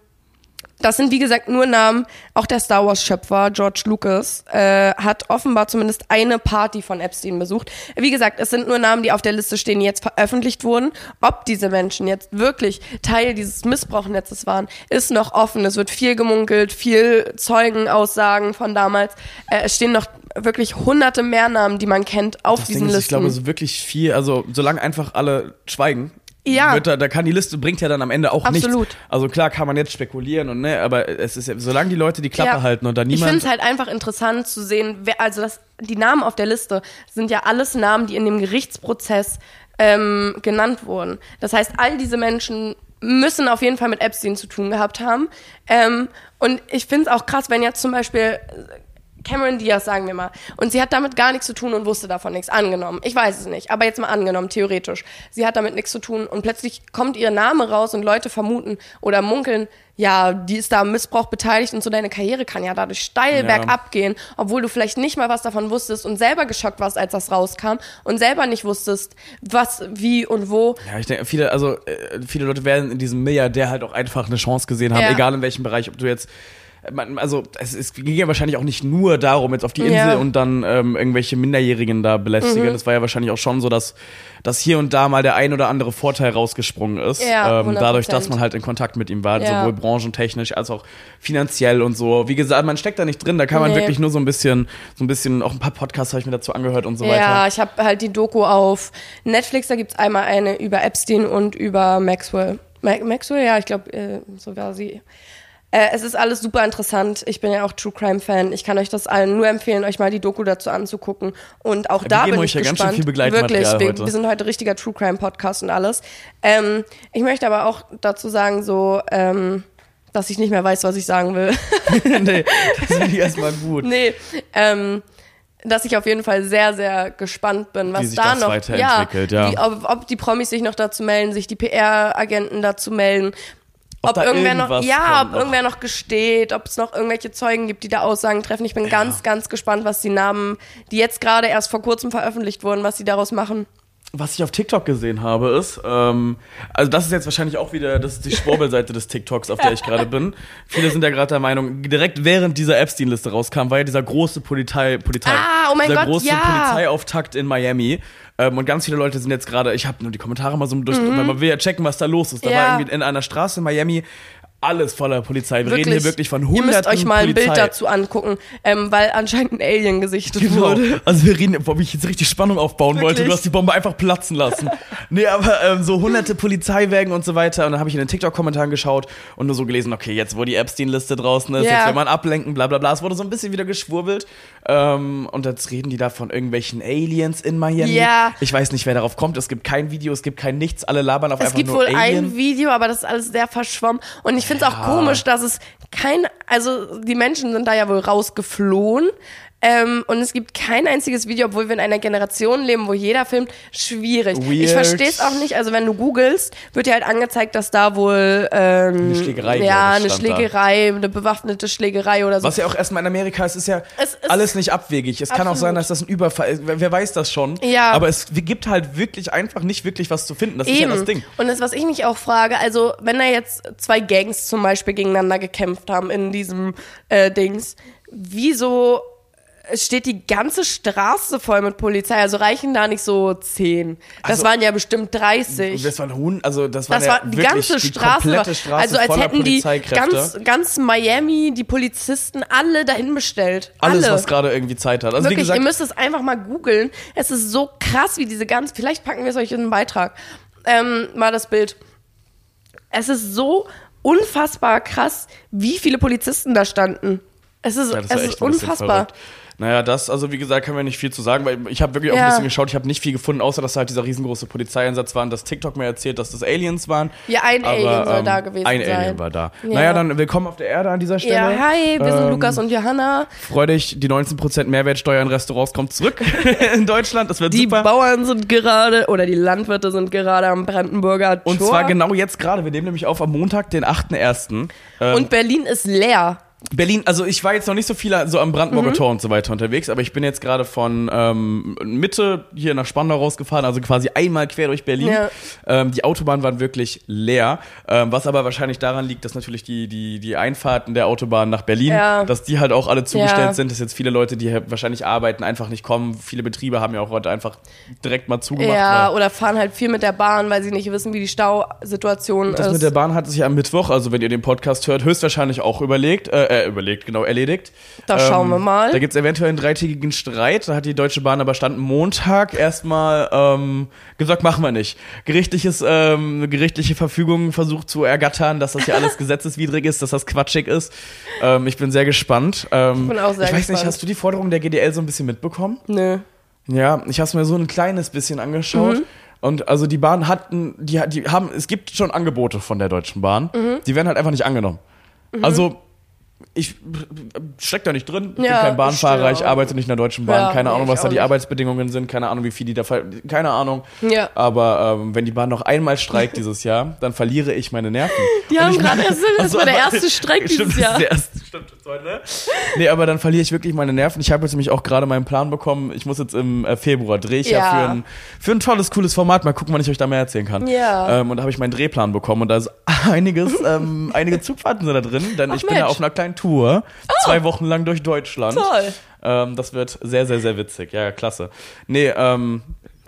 das sind wie gesagt nur Namen. Auch der Star Wars Schöpfer George Lucas äh, hat offenbar zumindest eine Party von Epstein besucht. Wie gesagt, es sind nur Namen, die auf der Liste stehen, die jetzt veröffentlicht wurden. Ob diese Menschen jetzt wirklich Teil dieses Missbrauchnetzes waren, ist noch offen. Es wird viel gemunkelt, viel Zeugenaussagen von damals. Äh, es stehen noch wirklich hunderte mehr Namen, die man kennt, auf Das diesen Ding ist, ich Listen. glaube, so wirklich viel, also solange einfach alle schweigen, Ja. da, da kann die Liste, bringt ja dann am Ende auch Absolut. nichts. Also klar kann man jetzt spekulieren und ne, aber es ist ja, solange die Leute die Klappe Ja. halten und da Ich finde niemand. es halt einfach interessant zu sehen, wer, also das, die Namen auf der Liste sind ja alles Namen, die in dem Gerichtsprozess ähm, genannt wurden. Das heißt, all diese Menschen müssen auf jeden Fall mit Epstein zu tun gehabt haben. Ähm, und ich finde es auch krass, wenn jetzt zum Beispiel Cameron Diaz, sagen wir mal, und sie hat damit gar nichts zu tun und wusste davon nichts. Angenommen. Ich weiß es nicht, aber jetzt mal angenommen, theoretisch. Sie hat damit nichts zu tun und plötzlich kommt ihr Name raus und Leute vermuten oder munkeln, ja, die ist da am Missbrauch beteiligt und so deine Karriere kann ja dadurch steil Ja. bergab gehen, obwohl du vielleicht nicht mal was davon wusstest und selber geschockt warst, als das rauskam und selber nicht wusstest, was, wie und wo. ja, ich denke, viele, also äh, viele Leute werden in diesem Milliardär halt auch einfach eine Chance gesehen haben, Ja. egal in welchem Bereich, ob du jetzt man, also es, es ging ja wahrscheinlich auch nicht nur darum, jetzt auf die Insel Ja. und dann ähm, irgendwelche Minderjährigen da belästigen. Mhm. Das war ja wahrscheinlich auch schon so, dass, dass hier und da mal der ein oder andere Vorteil rausgesprungen ist. Ja, ähm, dadurch, dass 100%. man halt in Kontakt mit ihm war, Ja. sowohl branchentechnisch als auch finanziell und so. Wie gesagt, man steckt da nicht drin, da kann man Nee. wirklich nur so ein bisschen, so ein bisschen, auch ein paar Podcasts habe ich mir dazu angehört und so Ja, weiter. ich habe halt die Doku auf Netflix, da gibt's einmal eine über Epstein und über Maxwell. Ma Maxwell, ja, ich glaube, äh, so war sie. Äh, es ist alles super interessant. Ich bin ja auch True Crime Fan. Ich kann euch das allen nur empfehlen, euch mal die Doku dazu anzugucken. Und auch wir da geben bin euch ich ja ganz schön gespannt. viel Begleitmaterial Wirklich, wir, wir sind heute richtiger True Crime Podcast und alles. Ähm, ich möchte aber auch dazu sagen, so, ähm, dass ich nicht mehr weiß, was ich sagen will. nee, das finde ich erstmal gut. Nee, ähm, dass ich auf jeden Fall sehr, sehr gespannt bin, was Wie sich da das noch weiterentwickelt, ja. Wie, ob, ob die Promis sich noch dazu melden, sich die PR-Agenten dazu melden. Ob Ob, irgendwer noch, ja, kommt ob irgendwer noch gesteht, ob es noch irgendwelche Zeugen gibt, die da Aussagen treffen. Ich bin ganz, ganz gespannt, was die Namen, die jetzt gerade erst vor kurzem veröffentlicht wurden, was sie daraus machen. Was ich auf TikTok gesehen habe, ist, ähm, also das ist jetzt wahrscheinlich auch wieder, das ist die Schwurbelseite des TikToks, auf der ich gerade bin. Viele sind ja gerade der Meinung, direkt während dieser Epstein-Liste rauskam, war ja dieser große Polizei, Polizei, Ah, oh mein dieser Gott, große ja. Polizeiauftakt in Miami. Ähm, und ganz viele Leute sind jetzt gerade, ich habe nur die Kommentare mal so durch, weil man will ja checken, was da los ist. Da Mhm. Ja. war irgendwie in einer Straße in Miami alles voller Polizei. Wir reden hier wirklich von Ihr hunderten müsst euch mal ein Polizei. Bild dazu angucken, ähm, weil anscheinend ein Alien gesichtet Genau. wurde. Also wir reden, wo ich jetzt richtig Spannung aufbauen wollte, Wirklich? du hast die Bombe einfach platzen lassen. nee, aber ähm, so hunderte Polizeiwägen und so weiter. Und dann habe ich in den TikTok-Kommentaren geschaut und nur so gelesen, okay, jetzt wo die Epstein-Liste draußen ist, Ja. jetzt will man ablenken, bla bla bla. Es wurde so ein bisschen wieder geschwurbelt. Ähm, und jetzt reden die da von irgendwelchen Aliens in Miami. Ja. Ich weiß nicht, wer darauf kommt. Es gibt kein Video, es gibt kein nichts. Alle labern auf Es einfach gibt nur wohl Alien. ein Video, aber das ist alles sehr verschwommen. Und ich finde es auch komisch, dass es kein, also die Menschen sind da ja wohl rausgeflohen. Ähm, und es gibt kein einziges Video, obwohl wir in einer Generation leben, wo jeder filmt. Schwierig. Ich Weird. verstehe es auch nicht. Also wenn du googelst, wird dir halt angezeigt, dass da wohl ähm, Eine Schlägerei, ja, ich, eine stand da. Schlägerei, eine bewaffnete Schlägerei oder so. Was ja auch erstmal in Amerika ist, ist ja Es ist- alles nicht abwegig. Es kann auch Absolut. sein, dass das ein Überfall ist. Wer, weiß das schon? Ja. Aber es gibt halt wirklich einfach nicht wirklich was zu finden. Das ist ja das Ding. Und das, was ich mich auch frage, also wenn da jetzt zwei Gangs zum Beispiel gegeneinander gekämpft haben in diesem äh, Dings, wieso steht die ganze Straße voll mit Polizei? Also reichen da nicht so zehn? Das Also- waren ja bestimmt 30. Das waren Hund, also das war, Das ja war die wirklich ganze die Straße. Straße also als hätten die ganz, ganz Miami, die Polizisten, alle dahin bestellt. alles, alle. was gerade irgendwie Zeit hat. Also Wirklich, wie gesagt, ihr müsst es einfach mal googeln. Es ist so krass, wie diese ganze. Vielleicht packen wir es euch in einen Beitrag. Ähm, mal das Bild. Es ist so unfassbar krass, wie viele Polizisten da standen. Es ist, ja, es ist unfassbar. verrückt. Naja, das, also wie gesagt, können wir nicht viel zu sagen, weil ich habe wirklich auch Ja. ein bisschen geschaut, ich habe nicht viel gefunden, außer dass halt dieser riesengroße Polizeieinsatz war und dass TikTok mir erzählt, dass das Aliens waren. Ja, ein Alien soll da gewesen ein sein. Alien war da. Ja. Naja, dann willkommen auf der Erde an dieser Stelle. Ja, hi, wir sind Ähm, Lukas und Johanna. Freu dich, die 19% Mehrwertsteuer in Restaurants kommt zurück in Deutschland. Das wird Die super. Bauern sind gerade, oder die Landwirte sind gerade am Brandenburger Tor. Und zwar genau jetzt gerade. Wir nehmen nämlich auf am Montag, den 8.1. Ähm, Und Berlin ist leer. Berlin, also ich war jetzt noch nicht so viel so am Brandenburger Mhm. Tor und so weiter unterwegs, aber ich bin jetzt gerade von ähm, Mitte hier nach Spandau rausgefahren, also quasi einmal quer durch Berlin. Ja. Ähm, die Autobahnen waren wirklich leer, ähm, was aber wahrscheinlich daran liegt, dass natürlich die, die, die Einfahrten der Autobahn nach Berlin, Ja. dass die halt auch alle zugestellt Ja. sind, dass jetzt viele Leute, die hier wahrscheinlich arbeiten, einfach nicht kommen. Viele Betriebe haben ja auch heute einfach direkt mal zugemacht. Ja, oder fahren halt viel mit der Bahn, weil sie nicht wissen, wie die Stausituation Das ist. mit der Bahn hat sich am Mittwoch, also wenn ihr den Podcast hört, höchstwahrscheinlich auch überlegt, äh, äh überlegt, genau, erledigt. Ähm, Da schauen wir mal. Da gibt es eventuell einen dreitägigen Streit. Da hat die Deutsche Bahn aber Stand Montag erstmal ähm, gesagt, machen wir nicht. Gerichtliches, ähm, gerichtliche Verfügung versucht zu ergattern, dass das hier alles gesetzeswidrig ist, dass das quatschig ist. Ähm, ich bin sehr gespannt. Ähm, Ich bin auch sehr ich weiß nicht, gespannt. hast du die Forderung der GDL so ein bisschen mitbekommen? Nö. Ja, ich habe es mir so ein kleines bisschen angeschaut. Mhm. Und also die Bahn hatten, die, die haben, es gibt schon Angebote von der Deutschen Bahn. Mhm. Die werden halt einfach nicht angenommen. Also ich steck da nicht drin, ich Ja, bin kein Bahnfahrer, ich ich arbeite nicht in der Deutschen Bahn, Ja, keine nee, Ahnung, was da die nicht. Arbeitsbedingungen sind, keine Ahnung, wie viel die da, keine Ahnung. Ja. Aber ähm, wenn die Bahn noch einmal streikt dieses Jahr, dann verliere ich meine Nerven. Die Und haben gerade erst, das Also, war der aber- erste Streik Stimmt, dieses das Jahr. ist der erste Stimmt, so, ne? Nee, aber dann verliere ich wirklich meine Nerven. Ich habe jetzt nämlich auch gerade meinen Plan bekommen. Ich muss jetzt im äh, Februar drehe ich ja, Ja. für, ein, für ein tolles, cooles Format. Mal gucken, wann ich euch da mehr erzählen kann. Ja. Ähm, und da habe ich meinen Drehplan bekommen und da ist einiges, ähm, einige Zugfahrten sind da drin, denn Ach, ich bin ja auf einer kleinen Tour. Zwei Wochen lang durch Deutschland. Toll. Ähm, das wird sehr, sehr, sehr witzig. Ja, ja, klasse. Nee, ähm,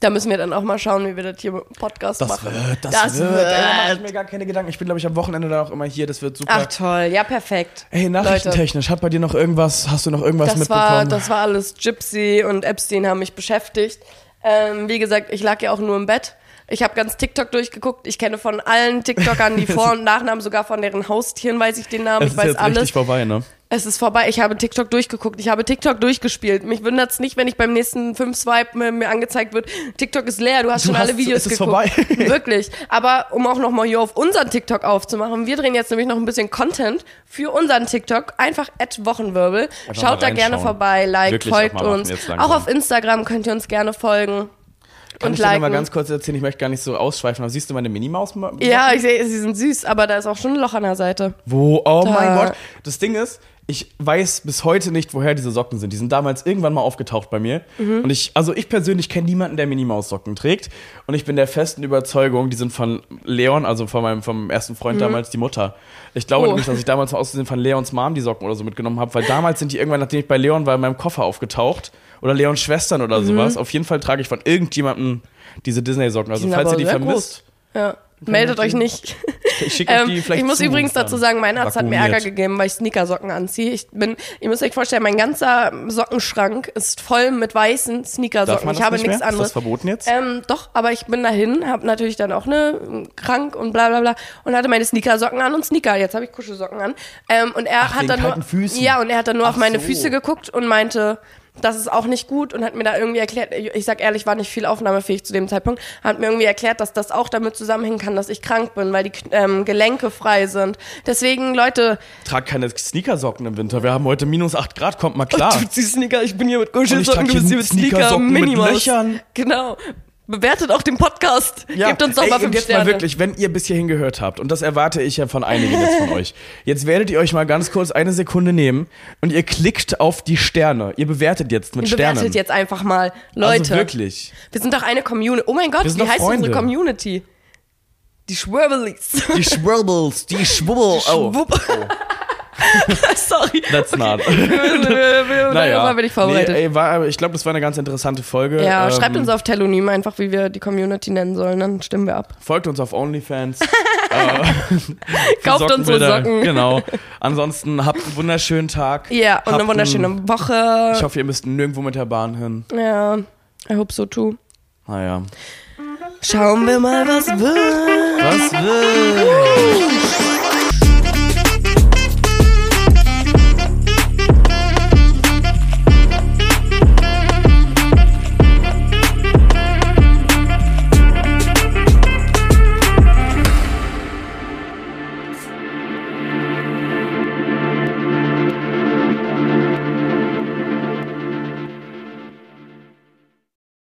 Da müssen wir dann auch mal schauen, wie wir das hier mit dem Podcast das machen. wird, das, Das wird. wird. Da mache ich mir gar keine Gedanken. Ich bin, glaube ich, am Wochenende dann auch immer hier. Das wird super. Ach toll, ja perfekt. Ey, nachrichtentechnisch, hat bei dir noch irgendwas, hast du noch irgendwas Das mitbekommen? war, das war alles Gypsy und Epstein haben mich beschäftigt. Ähm, wie gesagt, ich lag ja auch nur im Bett. Ich habe ganz TikTok durchgeguckt. Ich kenne von allen TikTokern die Vor- und Nachnamen, sogar von deren Haustieren weiß ich den Namen. es ich ist weiß jetzt alles. richtig vorbei, ne? Es ist vorbei. Ich habe TikTok durchgeguckt. Ich habe TikTok durchgespielt. Mich wundert es nicht, wenn ich beim nächsten fünf Swipe mir, mir angezeigt wird, TikTok ist leer. Du hast Du schon hast- alle Videos es ist geguckt. vorbei. Wirklich. Aber um auch nochmal hier auf unseren TikTok aufzumachen, wir drehen jetzt nämlich noch ein bisschen Content für unseren TikTok. Einfach at Wochenwirbel. Einfach Schaut da gerne vorbei, liked, Wirklich auch folgt machen uns. Auch auf Instagram könnt ihr uns gerne folgen. Kann und ich dir liken. mal ganz kurz erzählen, ich möchte gar nicht so ausschweifen, aber siehst du meine Minimaus? ja, ich sehe, sie sind süß, aber da ist auch schon ein Loch an der Seite. Wo? Oh Da. mein Gott. Das Ding ist, ich weiß bis heute nicht, woher diese Socken sind. Die sind damals irgendwann mal aufgetaucht bei mir. Mhm. Und ich, also ich persönlich kenne niemanden, der Minimaus-Socken trägt. Und ich bin der festen Überzeugung, die sind von Leon, also von meinem vom ersten Freund damals, die Mutter. Ich glaube Mhm. Oh. nämlich, dass ich damals aus Versehen von Leons Mom die Socken oder so mitgenommen habe, weil damals sind die irgendwann, nachdem ich bei Leon war, in meinem Koffer aufgetaucht. Oder Leons Schwestern oder Mhm. sowas. Auf jeden Fall trage ich von irgendjemandem diese Disney-Socken. Also Die falls ihr die vermisst, Ja. Meldet euch nicht. ich schicke Ähm, die vielleicht ich muss zu, übrigens dazu sagen, mein Arzt hat mir Ärger vakuumiert. gegeben, weil ich Sneakersocken anziehe. Ich bin, ihr müsst euch vorstellen, mein ganzer Sockenschrank ist voll mit weißen Sneakersocken. Ich habe nicht nichts mehr? anderes. Ist das verboten jetzt? Ähm, doch, aber ich bin dahin, habe natürlich dann auch ne krank und bla bla bla und hatte meine Sneakersocken an und Sneaker. Jetzt habe ich Kuschelsocken an. Ähm, und er Ach, hat dann nur Füßen. ja und er hat dann nur auf Ach meine so. Füße geguckt und meinte, das ist auch nicht gut und hat mir da irgendwie erklärt, ich sag ehrlich, war nicht viel aufnahmefähig zu dem Zeitpunkt, hat mir irgendwie erklärt, dass das auch damit zusammenhängen kann, dass ich krank bin, weil die ähm, Gelenke frei sind. Deswegen, Leute, Trag keine Sneakersocken im Winter. Wir haben heute minus 8 Grad, kommt mal klar. Du ziehst Sneaker, ich bin hier mit Kuschelsocken, du bist hier mit Sneaker, Sneakersocken mit Minimaus. Löchern. Genau. Bewertet auch den Podcast. Gebt uns doch Ey, mal fünf jetzt Sterne. mal wirklich, wenn ihr bis hierhin gehört habt, und das erwarte ich ja von einigen jetzt von euch, jetzt werdet ihr euch mal ganz kurz eine Sekunde nehmen und ihr klickt auf die Sterne. Ihr bewertet jetzt mit Bewertet Sternen. jetzt einfach mal. Leute, Also wirklich. wir sind doch eine Community. Oh mein Gott, wie heißt Freunde. unsere Community? Die Schwurbelis. Die Schwurbels, die Schwubbel. Oh, Schwupp. Sorry. that's not. naja. bin ich vorbereitet. Nee, ey, war, ich glaube, das war eine ganz interessante Folge. ja, Ähm, schreibt uns auf Telonym einfach, wie wir die Community nennen sollen, dann stimmen wir ab. Folgt uns auf OnlyFans. Kauft unsere Sockenbilder. Socken. Genau. Ansonsten habt einen wunderschönen Tag. Ja, und eine wunderschöne einen- Woche. Ich hoffe, ihr müsst nirgendwo mit der Bahn hin. ja, I hope so too. Naja. Schauen wir mal, was wird. Was will?